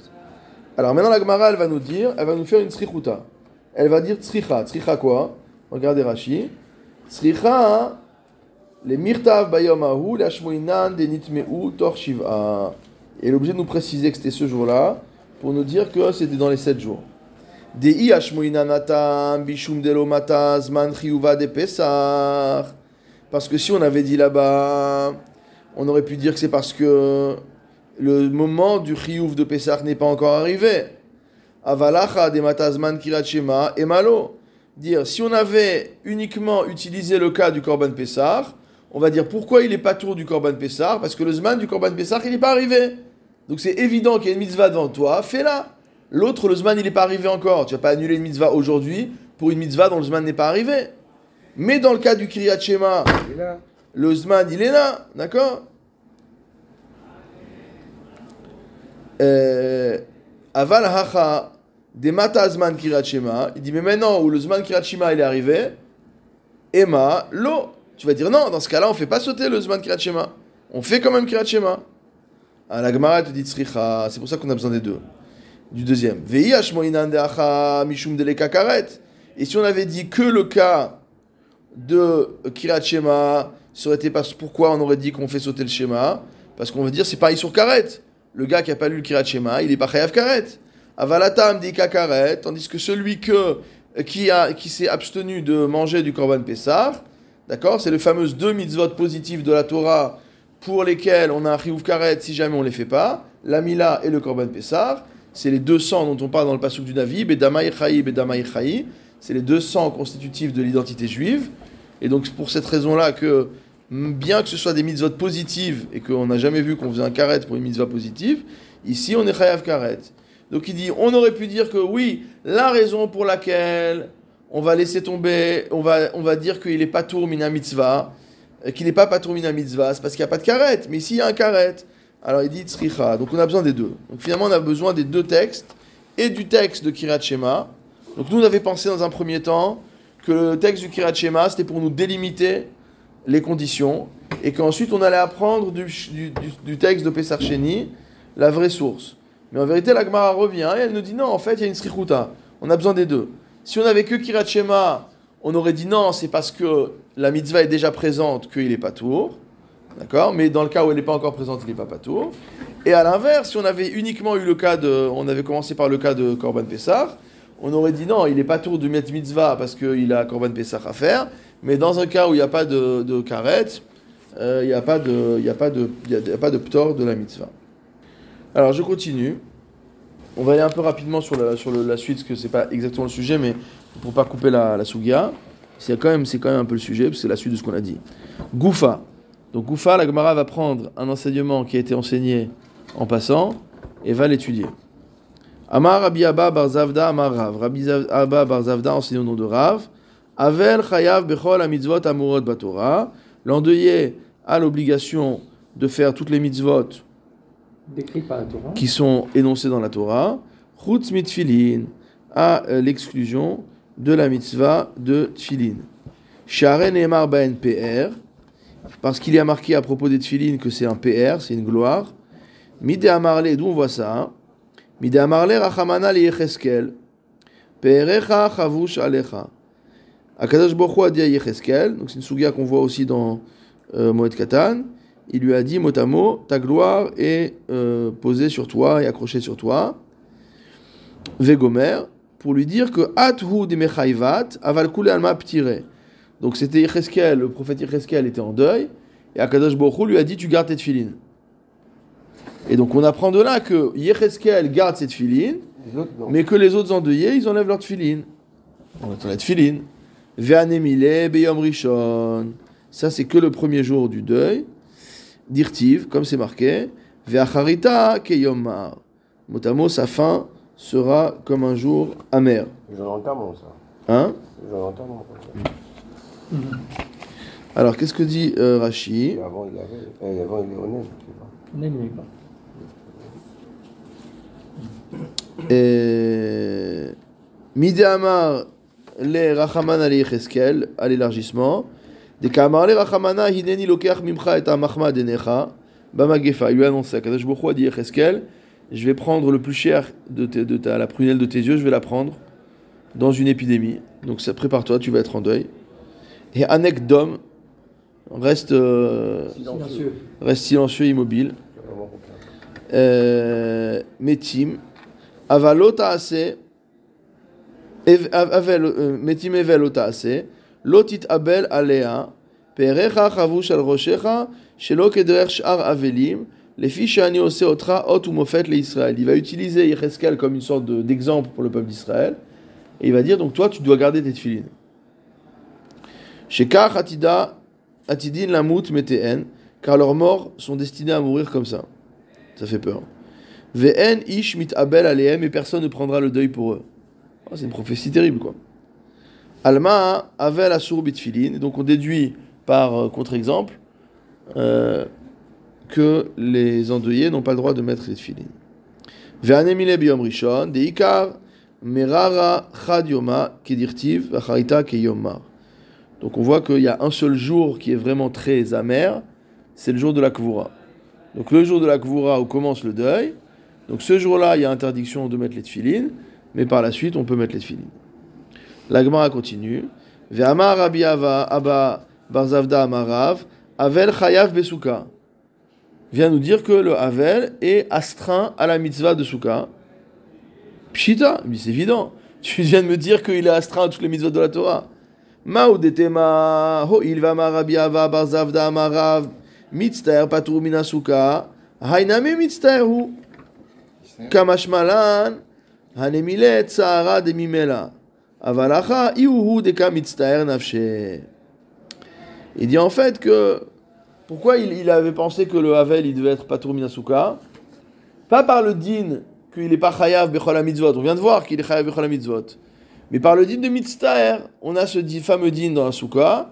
Alors maintenant, la Gemara elle va nous dire, elle va nous faire une tzrichuta. Elle va dire tzricha. Tzricha quoi? Regardez Rashi. Tzricha, les mirtav bayom haou, les hashmoinan denitmeu tor shiva. Et elle est obligée de nous préciser que c'était ce jour-là pour nous dire que c'était dans les sept jours. Dei ashmoinan atam bishum delo mata zman chiyuva de pesach. Parce que si on avait dit là-bas, on aurait pu dire que c'est parce que le moment du chiyuv de Pesach n'est pas encore arrivé. Avalacha de matazman kirat shema et malo. Dire, si on avait uniquement utilisé le cas du Korban Pessah, on va dire pourquoi il n'est pas tour du Korban Pessah Parce que le Zman du Korban Pessah, il n'est pas arrivé. Donc c'est évident qu'il y a une mitzvah devant toi, fais-la. L'autre, le Zman, il n'est pas arrivé encore. Tu vas pas annuler une mitzvah aujourd'hui pour une mitzvah dont le Zman n'est pas arrivé. Mais dans le cas du Kriyat Shema, le Zman, il est là, d'accord? Euh, Aval hacha des mata zman kirat shema. Il dit mais maintenant où le zman kirat shema il est arrivé, Emma lo. Tu vas dire non. Dans ce cas-là, on fait pas sauter le zman kirat shema. On fait quand même kirat shema. Ah, la Gemara te dit tzricha. C'est pour ça qu'on a besoin des deux. Du deuxième. Et si on avait dit que le cas de kirat shema, ça aurait été parce pourquoi on aurait dit qu'on fait sauter le schéma? Parce qu'on veut dire c'est pareil sur karet. Le gars qui a pas lu le kirat shema, il est pas chayav karet. Avalatam dit karet, tandis que celui que, qui, a, qui s'est abstenu de manger du korban pessar, d'accord, c'est le fameux deux mitzvot positifs de la Torah pour lesquels on a un chiyuv karet si jamais on les fait pas, la mila et le korban pessar, c'est les deux sangs dont on parle dans le pasuk du Navi, bedamaï chayi, bedamaï chayi, c'est les deux sangs constitutifs de l'identité juive, et donc pour cette raison-là que bien que ce soit des mitzvot positives et qu'on n'a jamais vu qu'on faisait un karet pour une mitzvah positive, ici on est chayav karet. Donc il dit, on aurait pu dire que oui, la raison pour laquelle on va laisser tomber, on va, on va dire qu'il n'est pas tour mina mitzvah, qu'il n'est pas patour mina mitzvah, c'est parce qu'il n'y a pas de karet. Mais ici il y a un karet. Alors il dit tzricha. Donc on a besoin des deux. Donc finalement on a besoin des deux textes et du texte de Kirat Shema. Donc nous on avait pensé dans un premier temps que le texte du Kirat Shema c'était pour nous délimiter les conditions et qu'ensuite on allait apprendre du, texte de Pesach Sheni la vraie source. Mais en vérité, la Gemara revient et elle nous dit non, en fait, il y a une srichuta. On a besoin des deux. Si on avait que Kirat Shema, on aurait dit non, c'est parce que la mitzvah est déjà présente qu'il n'est pas tour. D'accord Mais dans le cas où elle n'est pas encore présente, il n'est pas tour. Et à l'inverse, si on avait uniquement eu le cas de. On avait commencé par le cas de Korban Pessah, on aurait dit non, il n'est pas tour de mettre mitzvah parce qu'il a Korban Pessah à faire. Mais dans un cas où il n'y a pas de, de karet, euh, il n'y a pas de, il de, de ptor de la mitzvah. Alors je continue. On va aller un peu rapidement sur la, sur la suite, parce que c'est pas exactement le sujet, mais pour pas couper la, la sugia, c'est quand, même- c'est quand même un peu le sujet, parce que c'est la suite de ce qu'on a dit. Goufa. Donc Goufa, la Gemara va prendre un enseignement qui a été enseigné en passant et va l'étudier. Amar Rabbi Abba Bar Zavda Amar Rav. Rabbi Abba Bar Zavda enseigne au nom de Rav. Avel Chayav Bechol Amitzvot Amurot Batora. L'endeuillé a l'obligation de faire toutes les mitzvot Décrit par la Torah. qui sont énoncées dans la Torah, chutz mitfilin, à euh, l'exclusion de la mitzvah de tfilin. Sharen Neymar Ben PR, parce qu'il y a marqué à propos des tfilin que c'est un PR, c'est une gloire. Mide Amarle, d'où on voit ça hein? Mide Amarle Rachamana li Yecheskel, PRecha Chavush Alecha. Akadosh Baruch Hu a dit à Yecheskel, donc c'est une souga qu'on voit aussi dans euh, Moed Katan, il lui a dit mot à mot, ta gloire est euh, posée sur toi et accrochée sur toi. Vegomer, pour lui dire que Athu de Mechaivat, aval kule alma ptire. Donc c'était Yecheskel, le prophète Yecheskel était en deuil, et Akadosh Hu lui a dit tu gardes tes tefilines. Et donc on apprend de là que Yecheskel garde autres, non. mais que les autres endeuillés, ils enlèvent leur tefilines. On attend la. Ve'anemile beyom rishon. Ça, c'est que le premier jour du deuil. Dirtiv, comme c'est marqué. Ve'acharita keyom mar. Mot à mot, sa fin sera comme un jour amer. J'en entends mon ça. Hein? J'en entends mon ça. Alors, qu'est-ce que dit euh, Rashi Et Avant, il avait. Et avant, il est honnête. On n'aimait pas. Et... Mide Amar le Rachamana le Yecheskel, à l'élargissement. De Kamar le Rachamana hineni lokeach mimcha et amachma denecha bamagefa. Il lui a annoncé, Kadosh Baruch Hu a dit Yecheskel, je vais prendre le plus cher de, ta, la prunelle de tes yeux, je vais la prendre dans une épidémie. Donc ça, prépare-toi, tu vas être en deuil. Et Anek Dom reste, euh, Silencieux. reste silencieux, immobile. Euh, Metim, Avalota euh, Metim evelota Lotit abel alea, Perecha chavush al roshecha, Shelo kederech shar avelim, les fiches otra ot ou mofet le Israël. Il va utiliser Yecheskel comme une sorte de- d'exemple pour le peuple d'Israël. Et il va dire, donc toi, tu dois garder tes tefilines. Shekach atida, atidin lamut meteen, car leurs morts sont destinés à mourir comme ça. Ça fait peur. Ve'en ish mit abel alehem et personne ne prendra le deuil pour eux. Oh, c'est une prophétie terrible quoi. Alma avel asur bitfilin. Donc on déduit par euh, contre-exemple euh, que les endeuillés n'ont pas le droit de mettre les tefilin. Ve'anemile biyom rishon deikar merara chad yoma kedirtiv v'acharita keyomar. Donc on voit qu'il y a un seul jour qui est vraiment très amer, c'est le jour de la Kvura. Donc le jour de la Kvura où commence le deuil, donc ce jour-là, il y a interdiction de mettre les tefilines, mais par la suite, on peut mettre les tefilines. La Gemara continue. Ve'amar Rabbi Abba Barzavda Amarav Avel Chayav Besuka vient nous dire que le Havel est astreint à la mitzvah de Souka. Pshita, mais c'est évident. <laughs> Tu viens de me dire qu'il est astreint à toutes les mitzvahs de la Torah. Maoudetema, ho ilvama Rabbi Ava Barzavda Amarav Mitztaer patur mina suka, hainame mitztaer hu. Kamashmalan, hanemile tsahara de mimela. Avalacha iuhu deka mitztaer nafshe. Il dit en fait que pourquoi il, avait pensé que le Havel il devait être patur mina suka Pas par le din qu'il est pas chayav bechol mitzvot. On vient de voir qu'il est chayav bechol mitzvot. Mais par le din de mitztaer, on a ce fameux din dans la souka,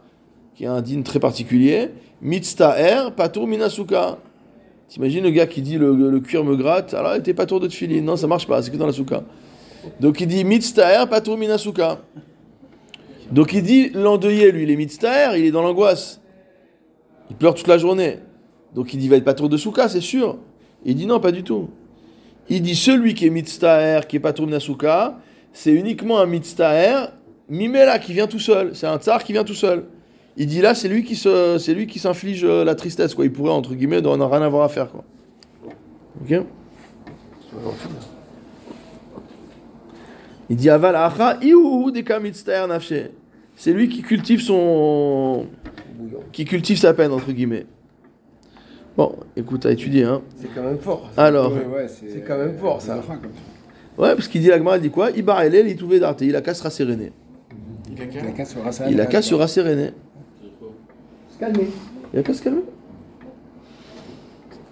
qui est un din très particulier. Mitztaer, patur minasuka. T'imagines le gars qui dit le, cuir me gratte, alors il était pas tour de tefilin. Non, ça marche pas, c'est que dans la souka. Donc il dit mitztaer, patur minasuka. Donc il dit l'endeuillé, lui, il est mitztaer, il est dans l'angoisse. Il pleure toute la journée. Donc il dit il va être patur de souka, c'est sûr. Il dit non, pas du tout. Il dit celui qui est mitztaer, qui est patur minasuka, c'est uniquement un mitztaer, mimela, qui vient tout seul. C'est un tsar qui vient tout seul. Il dit là, c'est lui qui se, c'est lui qui s'inflige euh, la tristesse, quoi. Il pourrait entre guillemets n'en rien avoir à faire, quoi. Ok? Il dit aval acha mitztaer nafshe. C'est lui qui cultive son. Qui cultive sa peine entre guillemets. Bon, écoute, à étudier, hein. C'est quand même fort. Alors, Ouais, c'est quand même fort, ça. ouais, parce qu'il dit la Gemara, il dit quoi? Ibar elel, il trouvait d'arte, il a qu'à se rasséréner. Il Il a qu'à se rasséréner. Il a qu'à se rasséréner. Se calmer. Il a qu'à se calmer.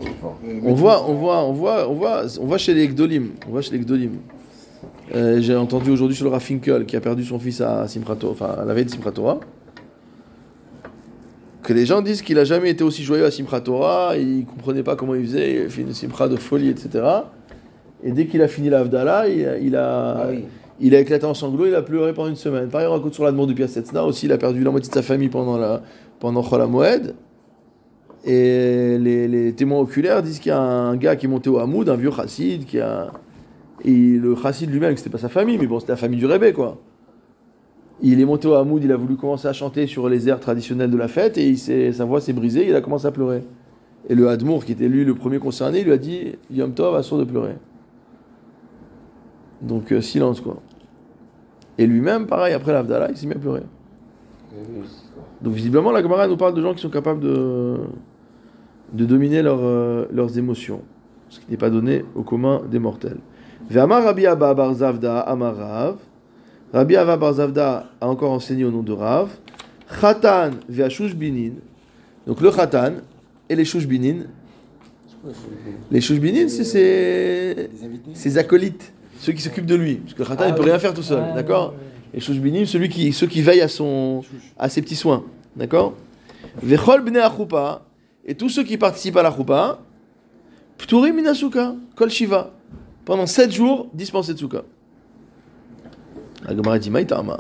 Euh, On voit, on voit, on voit, on voit, on voit chez les Gdolim. On voit chez les Gdolim. Euh, J'ai entendu aujourd'hui sur le Rafinkel qui a perdu son fils à Simchat Torah, enfin à la veille de Simchat Torah. Que les gens disent qu'il a jamais été aussi joyeux à Simchat Torah, il comprenait pas comment il faisait, il fait une Simcha de folie, etc. Et dès qu'il a fini l'Avdallah, il, a- il a, Ah oui. il a éclaté en sanglots, il a pleuré pendant une semaine. Pareil, on raconte sur la demande du Piasetzna aussi, il a perdu la moitié de sa famille pendant, la, pendant Chol. Et les, les témoins oculaires disent qu'il y a un gars qui est monté au Hamoud, un vieux chassid, qui a. Et le chassid lui-même, c'était pas sa famille, mais bon, c'était la famille du Rébé, quoi. Il est monté au Hamoud, il a voulu commencer à chanter sur les airs traditionnels de la fête, et sa voix s'est brisée, il a commencé à pleurer. Et le Hadmour, qui était lui le premier concerné, lui a dit Yom Tov, assour de pleurer. Donc euh, silence, quoi. Et lui-même, pareil, après l'Avdallah, il s'est mis à pleurer. Donc visiblement, la Gemara nous parle de gens qui sont capables de, de dominer leurs, euh, leurs émotions, ce qui n'est pas donné au commun des mortels. Rabbi Abba bar Zavda a encore enseigné au nom de Rav. Khatan ve'ashush binin. Donc le Khatan et les shush binin. Les shush binin, c'est ses, Les acolytes, ceux qui s'occupent de lui. Parce que le Khatan, Ah il peut oui. rien faire tout seul, Ouais, d'accord et Shushbinim, celui qui, ceux qui veillent à, son, à ses petits soins. D'accord Vechol bnei achoupa, et tous ceux qui participent à la choupa, pturim minasuka, kol shiva. Pendant 7 jours, dispensés de souka. La Gemara dit Maïtama.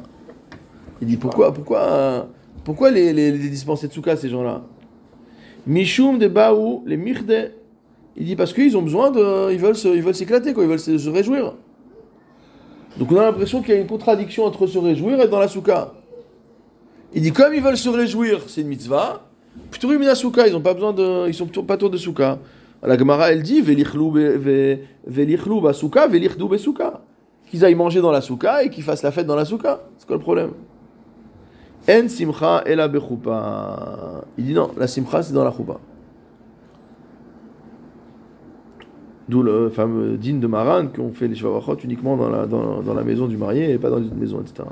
Il dit pourquoi, pourquoi, pourquoi les, les, dispensés de souka, ces gens-là? Mishum de Baou, les Mirde. Il dit parce qu'ils ont besoin de. Ils veulent ils veulent s'éclater, quoi, ils veulent se, réjouir. Donc on a l'impression qu'il y a une contradiction entre se réjouir et dans la souka. Il dit comme ils veulent se réjouir, c'est une mitzvah. Min souka, ils ont pas besoin de, ils sont pas tour de souka. La Gemara elle dit velichlou be- basouka, velichdou besouka. Qu'ils aillent manger dans la souka et qu'ils fassent la fête dans la souka. C'est quoi le problème? En simcha ela bechoupa. Il dit non, la simcha c'est dans la choupa. D'où le fameux din de Maran qu'on fait les Shavachot uniquement dans la, dans, la maison du marié et pas dans une maison, etc.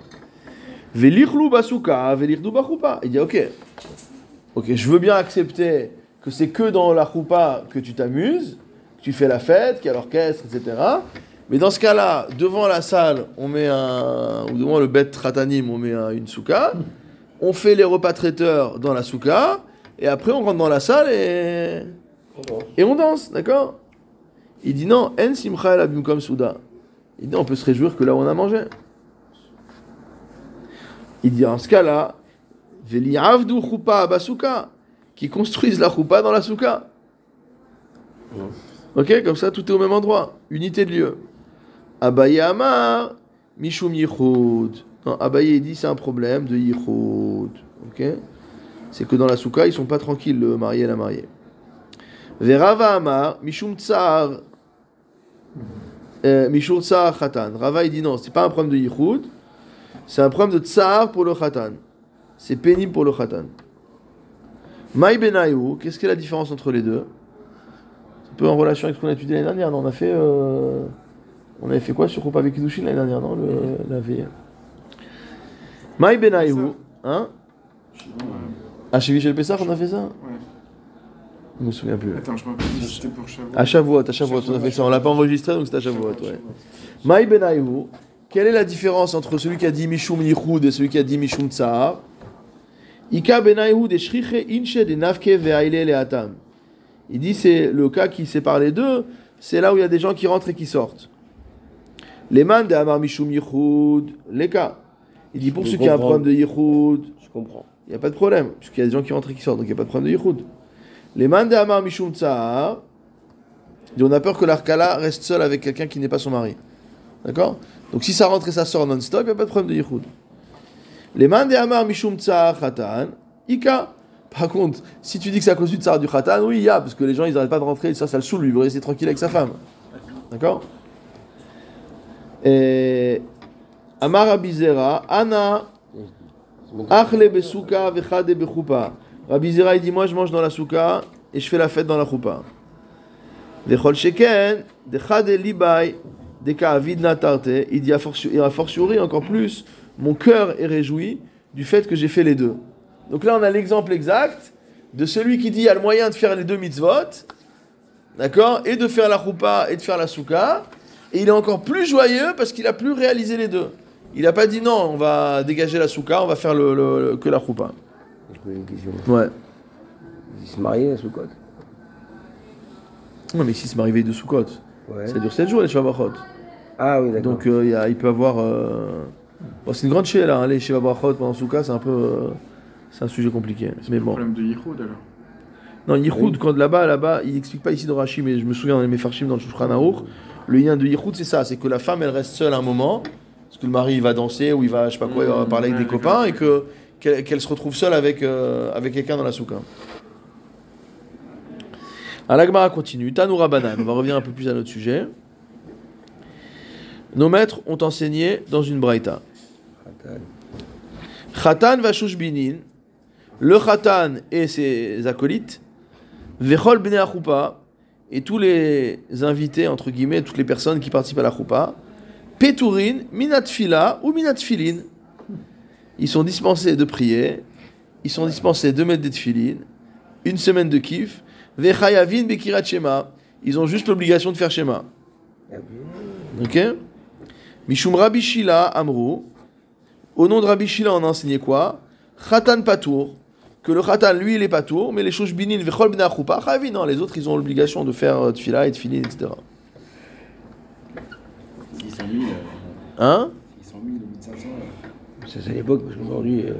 Velichlu basuka, velichdu bachoupa. Il dit ok, ok, je veux bien accepter que c'est que dans la choupa que tu t'amuses, que tu fais la fête, qu'il y a l'orchestre, etc. Mais dans ce cas-là, devant la salle, on met un, ou devant le bet tratanim, on met un- une souka, on fait les repas traiteurs dans la souka, et après on rentre dans la salle et, et on danse, d'accord? Il dit non, en simcha el souda. Il dit on peut se réjouir que là où on a mangé. Il dit en ce cas-là, veli avdu chupa basuka, qui construisent la choupa dans la souka. Ok, comme ça tout est au même endroit, unité de lieu. Abaye amar, mishum yichud. Non, Abaye dit c'est un problème de yichud. Ok, c'est que dans la souka ils sont pas tranquilles le marié et la mariée. Verava amar, mishum tsar, euh, Mishur Tsar Khatan. Rava dit non, c'est pas un problème de Yichud, c'est un problème de Tsar pour le Khatan. C'est pénible pour le Khatan. Maï Benayu, qu'est-ce que la différence entre les deux? Un peu en relation avec ce qu'on a étudié l'année dernière. On a fait. euh, on avait fait quoi sur Rupa avec Kiddushin l'année dernière, non le, La veille. Maï Benayu, hein? À chez Michel Pessah, on a fait ça? Ouais. Je me souviens plus. Attends, je me rappelle si c'était pour Shavuot. À Shavuot, à Shavuot, on a fait ça. On l'a pas enregistré, donc c'était à Shavuot, ouais. Maï Benayu, quelle est la différence entre celui qui a dit Mishum Yichud et celui qui a dit Mishum Tsar Ika Benayu de Shriche Inche de Nafke Ve'aile Leatam. Il dit c'est le cas qui sépare les deux, c'est là où il y a des gens qui rentrent et qui sortent. Les man de Amar Mishum Yichud, les cas. Il dit pour Je ceux qui ont un problème de Yichud, Je comprends. il n'y a pas de problème, puisqu'il y a des gens qui rentrent et qui sortent, donc il n'y a pas de problème de Yichud. Les man de Amar Mishum Tsar, et on a peur que l'Arkala reste seul avec quelqu'un qui n'est pas son mari. D'accord? Donc si ça rentre et ça sort non-stop, il n'y a pas de problème de Yichud. Les man de Amar Mishum Tsar Khatan, Ika. Par contre, si tu dis que c'est à cause du tsar du Khatan, oui, il y a, parce que les gens ils n'arrêtent pas de rentrer, ça, ça le saoule, lui, il veut rester tranquille avec sa femme. D'accord? Amar Abizera, Ana, Achle besouka vechade bechoupa. Rabbi Zera, il dit Moi, je mange dans la souka et je fais la fête dans la choupa. Vechol sheken, dechade libay, deka avid natarte. Il dit a fortiori, encore plus, mon cœur est réjoui du fait que j'ai fait les deux. Donc là, on a l'exemple exact de celui qui dit il y a le moyen de faire les deux mitzvot, d'accord, et de faire la choupa et de faire la souka. Et il est encore plus joyeux parce qu'il a plus réalisé les deux. Il n'a pas dit non, on va dégager la souka, on va faire le, le- le- que la choupa. Je une question. Ouais. Ils se marient à Soukot Non, mais si se marie veille de Sukkot, Ouais. ça dure 7 jours les Shabachot. Ah oui, d'accord. Donc euh, il y a- il peut avoir. euh, Bon, c'est une grande chez là, hein, les Shiva Brachot pendant Souka, c'est un peu. euh, C'est un sujet compliqué. C'est Mais le bon. problème de Yichud alors. Non, Yichud, Oui. quand là-bas, là-bas, il explique pas ici dans Rashi, mais je me souviens dans les Mefarshim dans le Shulchan le lien de Yichud, c'est ça, c'est que la femme, elle reste seule un moment, parce que le mari, il va danser, ou il va, je sais pas quoi, il va Mmh, parler avec des copains, et que qu'elle se retrouve seule avec, euh, avec quelqu'un dans la souka. Alors, l'Agmara continue. Tanoura Banan, on va revenir un peu plus à notre sujet. Nos maîtres ont enseigné dans une braïta. Khatan. Khatan va binin, le Khatan et ses acolytes, Vechol bnei et tous les invités, entre guillemets, toutes les personnes qui participent à la choupa, Peturin, minat fila ou minat filin. Ils sont dispensés de prier, ils sont dispensés de mettre des tfilin, une semaine de kiff, Vechayavin bekirat shema. Ils ont juste l'obligation de faire shema. Ok? Mishum Rabbi Shila Amrou. Au nom de Rabbi Shila, on a enseigné quoi? Khatan Patour. Que le Khatan, lui, il est Patour, mais les Shoshbinin, Vechol Choupa, non, les autres, ils ont l'obligation de faire euh, Tfila et Tfilin, etc. 600 000, euh, Hein? 600 000 ou 1500. euh. Ça, c'est à l'époque, parce qu'aujourd'hui, euh,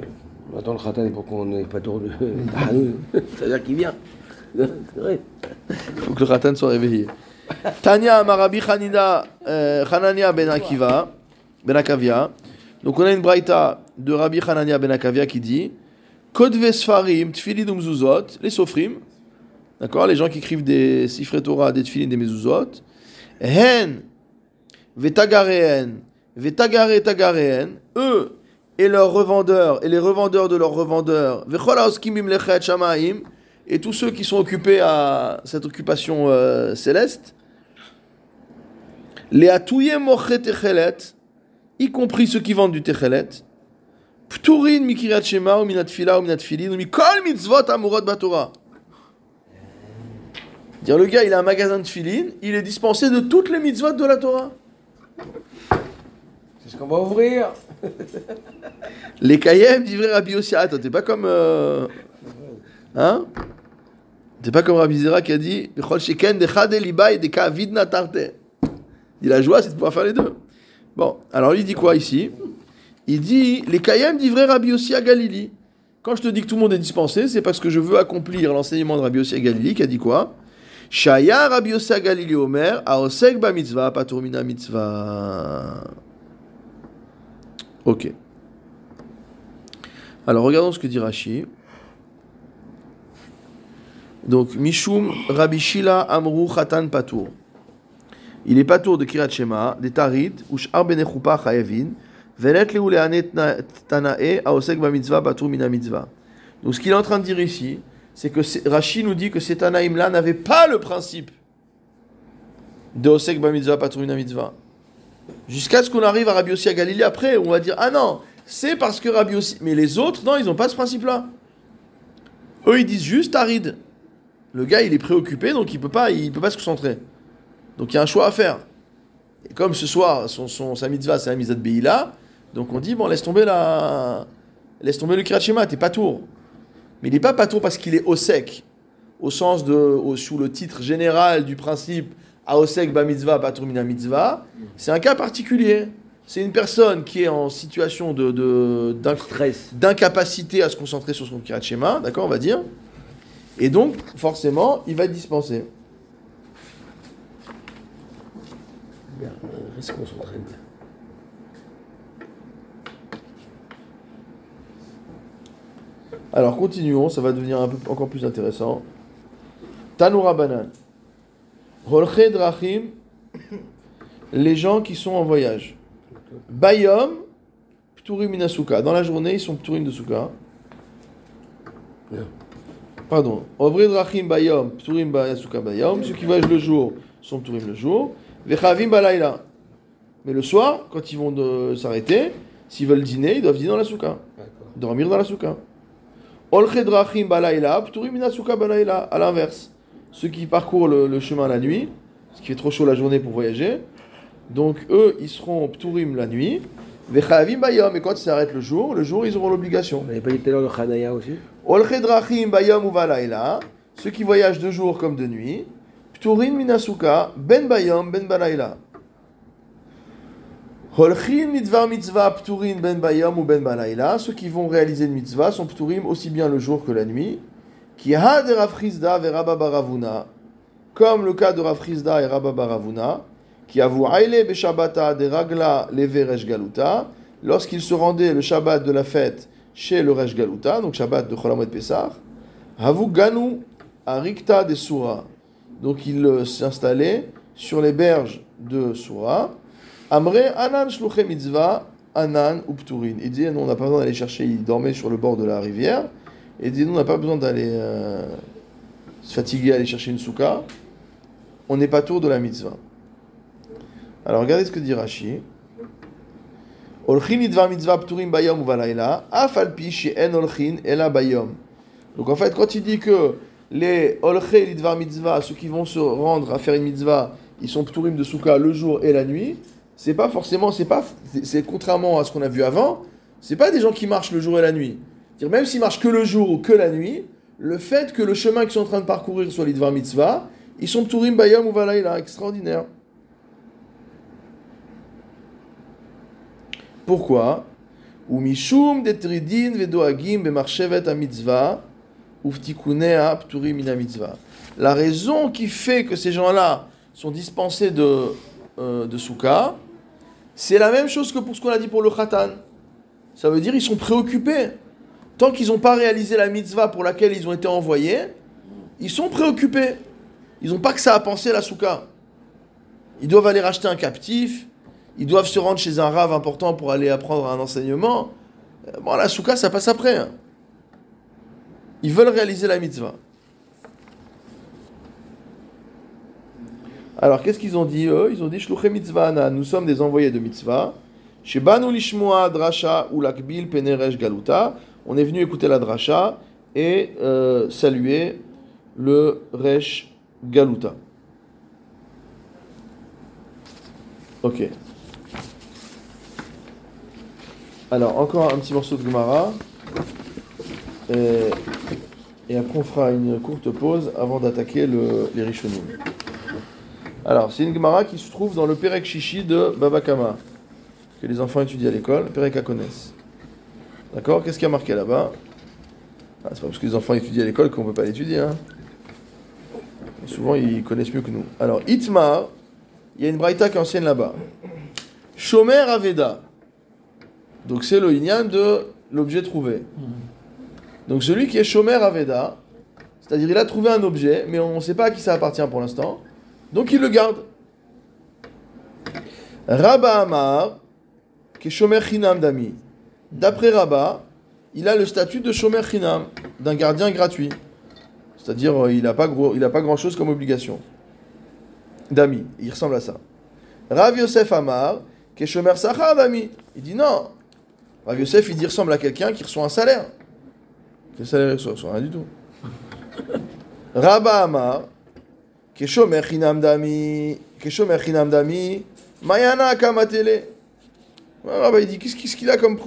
on attend le Khatan pour qu'on n'ait pas tour de. <laughs> C'est-à-dire qu'il vient. C'est vrai. faut que le Khatan soit réveillé. Tanya Amarabi Hanina, euh, Hanania Ben Akiva, Ben Akavia. Donc on a une braïta de Rabbi Hanania Ben Akavia qui dit Kodve Sfarim, Tfilin ou Mzuzot, les Sofrim, d'accord, les gens qui écrivent des Sifre Torah, des Tfilin, des Mezuzot, Hen, Vetagarehen, Vetagare Tagarehen, eux et leurs revendeurs, et les revendeurs de leurs revendeurs, Vechol Haoskim Imlechet Shamaim, et tous ceux qui sont occupés à cette occupation euh, céleste, les atouye moche techelet, y compris ceux qui vendent du techelet, pturin mikirat shema ou minat fila ou minat filin ou mikol mitzvot amurot batora. Dire le gars, il a un magasin de filin, il est dispensé de toutes les mitzvot de la Torah. C'est ce qu'on va ouvrir. <laughs> Les kayem d'ivrer Rabbi Yossi. Attends, t'es pas comme. euh, Hein? T'es pas comme Rabbi Zera qui a dit. Il la joie, c'est de pouvoir faire les deux. Bon, alors lui dit quoi ici? Il dit Les kayem d'ivrer Rabbi Yossi à Galili. Quand je te dis que tout le monde est dispensé, c'est parce que je veux accomplir l'enseignement de Rabbi Yossi à Galili qui a dit quoi? Shaya Rabbi Yossi à Galili Omer, aosek ba mitzvah, patur mina mitzvah. Ok. Alors regardons ce que dit Rashi. Donc, Mishum Rabbi Shila Amru Khatan Patour. Il est Patour de Kirat Shema, des Tarit, Ushar Benechupa Chayevin, Donc, ce qu'il est en train de dire ici, c'est que Rashi nous dit que ces Tanaïm-là n'avaient pas le principe de Osek Ba Mitzvah, Patour Mina Mitzvah. Jusqu'à ce qu'on arrive à Rabbi à Galilée après, on va dire Ah non, c'est parce que Rabbi. Mais les autres, non, ils n'ont pas ce principe-là. Eux, ils disent juste Arid. Le gars, il est préoccupé, donc il peut pas, il peut pas se concentrer. Donc il y a un choix à faire. Et comme ce soir, son, son, sa mitzvah, c'est la mitzvah de Beïla, donc on dit Bon, laisse tomber la. Laisse tomber le Kirat Shema, t'es pas tour. Mais il n'est pas pas tour parce qu'il est au sec, au sens de. au- sous le titre général du principe Aosek ba mitzvah, patur mina mitzvah. C'est un cas particulier. C'est une personne qui est en situation de, d'incapacité à se concentrer sur son kirat schéma, d'accord, on va dire. Et donc, forcément, il va être dispensé. Bien, on va se concentrer. Alors, continuons, ça va devenir un peu encore plus intéressant. Tanoura Banan. Holche Drachim, les gens qui sont en voyage. Bayom, Pturim Minasuka. Dans la journée, ils sont Pturim de Souka. Pardon. Ovre Drachim Bayom, Pturim Minasuka Bayom. Ceux qui voyagent le jour sont Pturim le jour. Vechavim Balayla. Mais le soir, quand ils vont de- s'arrêter, s'ils veulent dîner, ils doivent dîner dans la souka. Dormir dans la souka. Olche Drachim Balayla, Pturim Minasuka Balayla. À l'inverse. Ceux qui parcourent le, le chemin la nuit, parce qu'il fait trop chaud la journée pour voyager, donc eux, ils seront Pturim la nuit, Vechavim bayom, et quand il s'arrête le jour, le jour ils auront l'obligation. On n'avait pas dit tout à l'heure le Hanaya aussi? Olche drachim bayom uvalayla, ceux qui voyagent de jour comme de nuit, pturin minasuka, ben bayom, ben balayla. Holchin mitzvah mitzvah pturin ben bayom ou ben balayla, ceux qui vont réaliser le mitzvah sont pturim aussi bien le jour que la nuit. Qui ha de Rafrizda ve Rabba Baravuna, comme le cas de Rafrizda et Rabba Baravuna, qui avou aile be Shabbata de Ragla leve Resh Galuta, lorsqu'ils se rendaient le Shabbat de la fête chez le Resh Galuta, donc Shabbat de Cholamot Pessah, Havu Ganu à Rikta de Soura. Donc ils euh, s'installaient sur les berges de Soura. Amre Anan Shluche Mitzvah, Anan ou Pturin. Il disait, non, on n'a pas besoin d'aller chercher, ils dormaient sur le bord de la rivière. Il disait, non, on n'a pas besoin d'aller euh, se fatiguer à aller chercher une souka. On n'est pas tour de la mitzvah. Alors regardez ce que dit Rashi. Olchin idvar mitzvah pturim bayom uvalayla, afal pi she'en olchin ela bayom. Donc en fait, quand il dit que les olchin idvar mitzvah, ceux qui vont se rendre à faire une mitzvah, ils sont pturim de souka le jour et la nuit, c'est pas forcément, c'est pas, c'est- contrairement à ce qu'on a vu avant, c'est pas des gens qui marchent le jour et la nuit. C'est-à-dire, Même s'ils marchent que le jour ou que la nuit, le fait que le chemin qu'ils sont en train de parcourir soit l'idvar mitzvah, ils sont pturim bayom uvalayla, extraordinaire. Pourquoi? Ou detridin. La raison qui fait que ces gens-là sont dispensés de, euh, de soukha, c'est la même chose que pour ce qu'on a dit pour le khatan. Ça veut dire ils sont préoccupés. Tant qu'ils n'ont pas réalisé la mitzvah pour laquelle ils ont été envoyés, ils sont préoccupés. Ils n'ont pas que ça à penser à la soukha. Ils doivent aller racheter un captif, ils doivent se rendre chez un rave important pour aller apprendre un enseignement. Euh, Bon, la soukha, ça passe après. hein. Ils veulent réaliser la mitzvah. Alors, qu'est-ce qu'ils ont dit eux? Ils ont dit mitzvah nous sommes des envoyés de mitzvah. Shebanu lishmoa drasha ou peneresh galuta. On est venu écouter la drasha et euh, saluer le resh galuta. Ok. Alors, encore un petit morceau de Gemara. Et, après, on fera une courte pause avant d'attaquer le- les Rishonim. Alors, c'est une Gemara qui se trouve dans le Perek Shishi de Baba Kama, que les enfants étudient à l'école, Perek Akones. D'accord Qu'est-ce qu'il y a marqué là-bas? Ah, C'est pas parce que les enfants étudient à l'école qu'on peut pas l'étudier. Hein. Souvent, ils connaissent mieux que nous. Alors, Itmar, il y a une braïta qui est ancienne là-bas. Shomer Aveda. Donc c'est le inyan de l'objet trouvé. Donc celui qui est Shomer Aveda, c'est-à-dire il a trouvé un objet, mais on ne sait pas à qui ça appartient pour l'instant, donc il le garde. Rabba Amar, qui est Shomer Chinam Dami. D'après Rabba, il a le statut de Shomer Chinam, d'un gardien gratuit. C'est-à-dire euh, il n'a pas, grand-chose comme obligation. Dami, il ressemble à ça. Rav Yosef Amar, qui est Shomer Dami. Il dit non. Rav Yosef, il dit, ressemble à quelqu'un qui reçoit un salaire. Quel salaire Il reçoit rien du tout. Rabba Amar, Shomer Chinam Dami, Mayana Kamatele. Il dit, qu'est-ce qu'il a comme...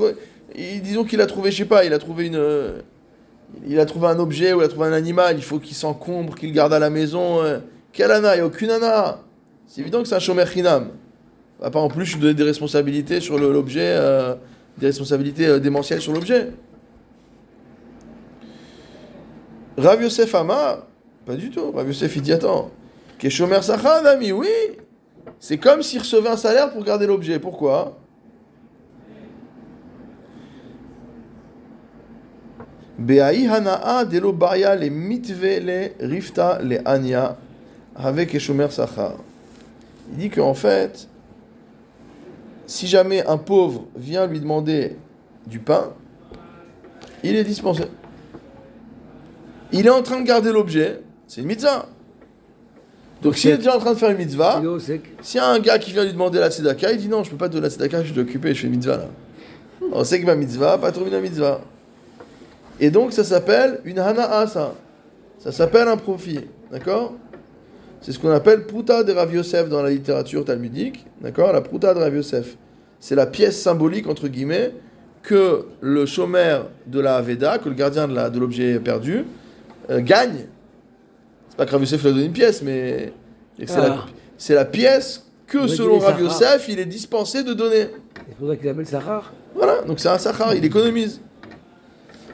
Disons qu'il a trouvé, je sais pas, il a trouvé une... Il a trouvé un objet ou il a trouvé un animal, il faut qu'il s'encombre, qu'il garde à la maison. euh. Quel ana Il n'y a aucune ana. C'est évident que c'est un Shomer Chinam. Va pas en plus lui donner des responsabilités sur l'objet, euh, des responsabilités euh, démentielles sur l'objet. Rav Yosef Amar, pas du tout. Rav Yosef il dit attends, Keshomer Sachar, ami, oui. C'est comme s'il recevait un salaire pour garder l'objet. Pourquoi? Hana'a delo baria le mitve le rifta le anya avec Sachar. Il dit qu'en fait, si jamais un pauvre vient lui demander du pain, il est dispensé. Il est en train de garder l'objet, c'est une mitzvah. Donc s'il est déjà en train de faire une mitzvah, s'il y a un gars qui vient lui demander la tzedaka, il dit non, je peux pas te donner la tzedaka, je suis occupé, je fais une mitzvah là. On sait que ma mitzvah, pas terminer la mitzvah. Et donc ça s'appelle une hana'a, ça. Ça s'appelle un profit, d'accord? C'est ce qu'on appelle pruta de Rav Yosef dans la littérature talmudique, d'accord? La pruta de Rav Yosef. c'est la pièce symbolique, entre guillemets, que le chômeur de la Aveda, que le gardien de l'objet perdu, euh, gagne. C'est pas que Rav Yosef lui a donné une pièce, mais c'est la, Ah. c'est la pièce que, selon Rav Sahar. Yosef, il est dispensé de donner. C'est pour ça qu'il appelle ça rare. Voilà, donc c'est un Sahar, il économise.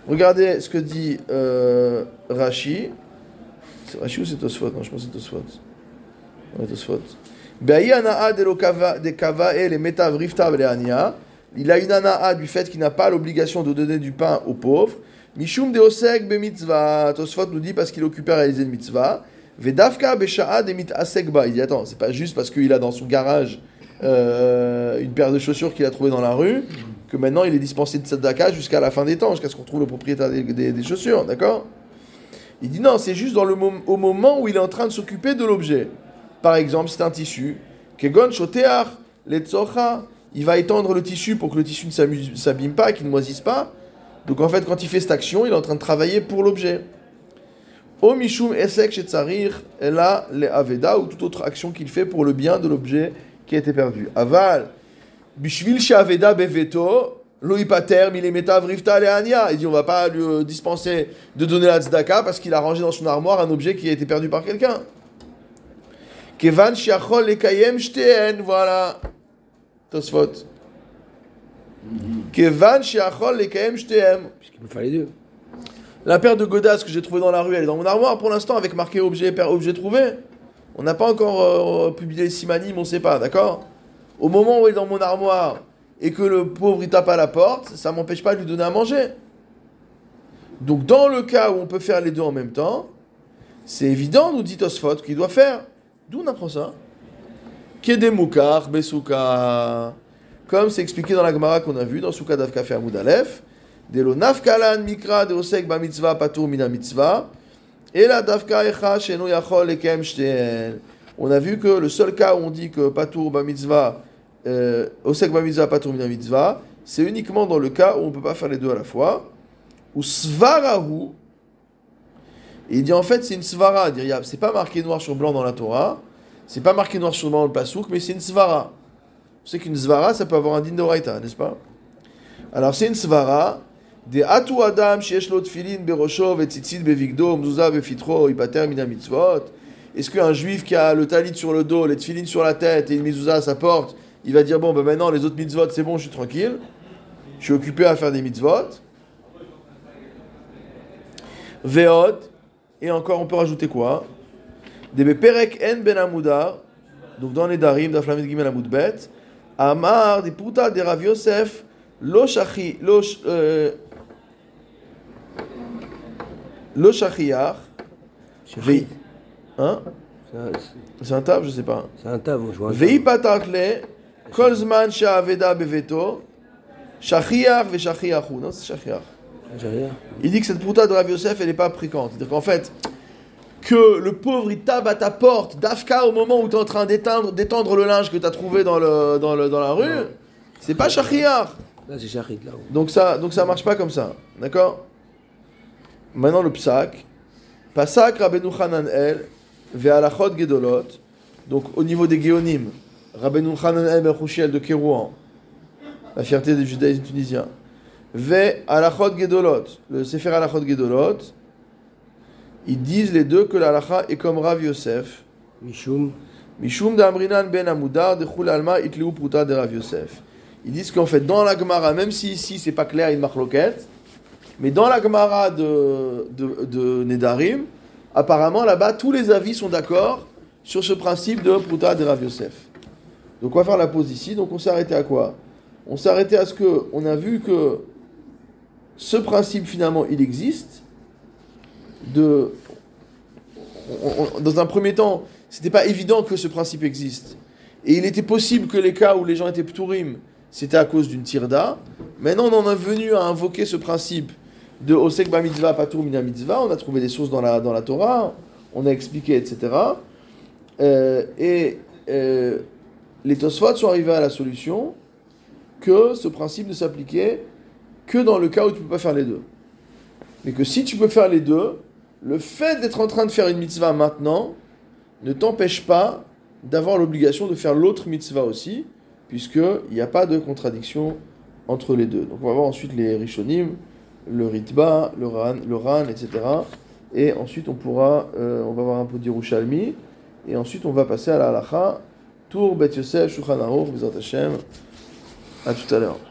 Regardez ce que dit euh, Rashi. C'est Rashi ou c'est Tosfot? Non, je pense que c'est Tosfot. Ouais, Tosfot. Il a une ana'a du fait qu'il n'a pas l'obligation de donner du pain aux pauvres. Mishum de osek be mitzvah. Tosfot nous dit parce qu'il occupé à réaliser une mitzvah. Vedavka besha'a de mit asekba. Il dit attends, c'est pas juste parce qu'il a dans son garage euh, une paire de chaussures qu'il a trouvée dans la rue que maintenant il est dispensé de tzedaka jusqu'à la fin des temps, jusqu'à ce qu'on trouve le propriétaire des, chaussures, d'accord? Il dit non, c'est juste dans le au moment où il est en train de s'occuper de l'objet. Par exemple, c'est un tissu. Kegon shoteach letzocha. Il va étendre le tissu pour que le tissu ne s'abîme pas, qu'il ne moisisse pas. Donc en fait, quand il fait cette action, il est en train de travailler pour l'objet. O mishum esek shetzarir ela le aveda ou toute autre action qu'il fait pour le bien de l'objet qui a été perdu. Aval bishvil she'aveda beveto lo ipater milemetav rifta le'ania. Il dit on va pas lui euh, dispenser de donner la tzedaka parce qu'il a rangé dans son armoire un objet qui a été perdu par quelqu'un. Kevan she'achol lekayem shteen. Voilà. Tosfot. Kevan she'achol lekayem shteen. Puisqu'il faire les deux. La paire de godasses que j'ai trouvée dans la rue, elle est dans mon armoire pour l'instant avec marqué objet, paire objet trouvé. On n'a pas encore euh, publié les simanimes, on sait pas, d'accord? Au moment où elle est dans mon armoire et que le pauvre il tape à la porte, ça m'empêche pas de lui donner à manger. Donc dans le cas où on peut faire les deux en même temps, c'est évident, nous dit Tosfot, qu'il doit faire. D'où on apprend ça? Kedemukar, Besuka. Comme c'est expliqué dans la Gemara qu'on a vu, dans Souka Davka Amoud Aleph. Delo nafkalan mikra de osek ba mitzvah patur mina mitzvah. Et la davka echa sheno yachol lekem shteen. On a vu que le seul cas où on dit que patur ba mitzvah, euh, osek ba mitzvah patur mina mitzvah, c'est uniquement dans le cas où on ne peut pas faire les deux à la fois. Ou svarahu. Il dit en fait c'est une svara, c'est pas marqué noir sur blanc dans la Torah, c'est pas marqué noir sur blanc dans le pasouk, mais c'est une svara. Savez qu'une svara ça peut avoir un din d'oraita, n'est-ce pas? Alors c'est une svara, des atu adam sheyesh lo tfilin berosho vetzitzit bevigdo mzouza befitro ipater mina. Est-ce qu'un juif qui a le talit sur le dos, les tfilin sur la tête et une mezouza à sa porte, il va dire bon ben maintenant les autres mitzvot c'est bon je suis tranquille, je suis occupé à faire des mitzvot. Veot et encore on peut rajouter quoi? Des beperek en ben donc dans les darim d'Aflamid Gimel Amud Bet, Amar des puta de Rav Yosef lo shachi lo euh, lo shachiach vei hein? C'est un- c'est- c'est un tab je sais pas. C'est un table, je vois. vei table. patakle kol zman she'aveda beveto shachiach ve shachiachu. Non c'est shachiach. Il dit que cette puta de Rav Yosef elle est pas fréquente c'est-à-dire qu'en fait que le pauvre il tape à ta porte d'Afka au moment où tu es en train d'étendre le linge que tu as trouvé dans, le, dans, le, dans la rue c'est pas shachiach Là, c'est là. Donc ça, donc ça marche pas comme ça, d'accord? Maintenant le psak, pasak Rabbeinu Hananel ve'alachot gedolot. Donc au niveau des géonymes, Rabbeinu Hananel ben Chouchiel de Kérouan, la fierté des judaïsmes tunisiens, ve'alachot gedolot, le sefer alachot gedolot, ils disent les deux que l'alacha est comme Rav Yosef. Mishum. Mishum d'Amrinan ben Amoudar de Alma Itleu Pruta de Rav Yosef. Ils disent qu'en fait, dans la Gemara, même si ici c'est pas clair, il marque loquette, mais dans la Gemara de, de, de Nedarim, apparemment là-bas, tous les avis sont d'accord sur ce principe de Pruta de Rav Yosef. Donc on va faire la pause ici. Donc on s'est arrêté à quoi? On s'est arrêté à ce que on a vu que ce principe finalement il existe. De, dans un premier temps, c'était pas évident que ce principe existe. Et il était possible que les cas où les gens étaient ptourim, c'était à cause d'une tirda. Maintenant, on en est venu à invoquer ce principe de Osek ba mitzvah, patur mina mitzvah. On a trouvé des sources dans la, dans la Torah, on a expliqué, etc. Euh, et euh, les Tosfot sont arrivés à la solution que ce principe ne s'appliquait que dans le cas où tu ne peux pas faire les deux. Mais que si tu peux faire les deux, le fait d'être en train de faire une mitzvah maintenant ne t'empêche pas d'avoir l'obligation de faire l'autre mitzvah aussi, puisqu'il n'y a pas de contradiction entre les deux. Donc on va voir ensuite les Rishonim, le Ritba, le Ran, le Ran etc. Et ensuite on pourra, euh, on va voir un peu d'Irushalmi, et ensuite on va passer à la halacha, Tour Bet Yosef, Shulchan Aruch, Bezrat Hashem. À tout à l'heure.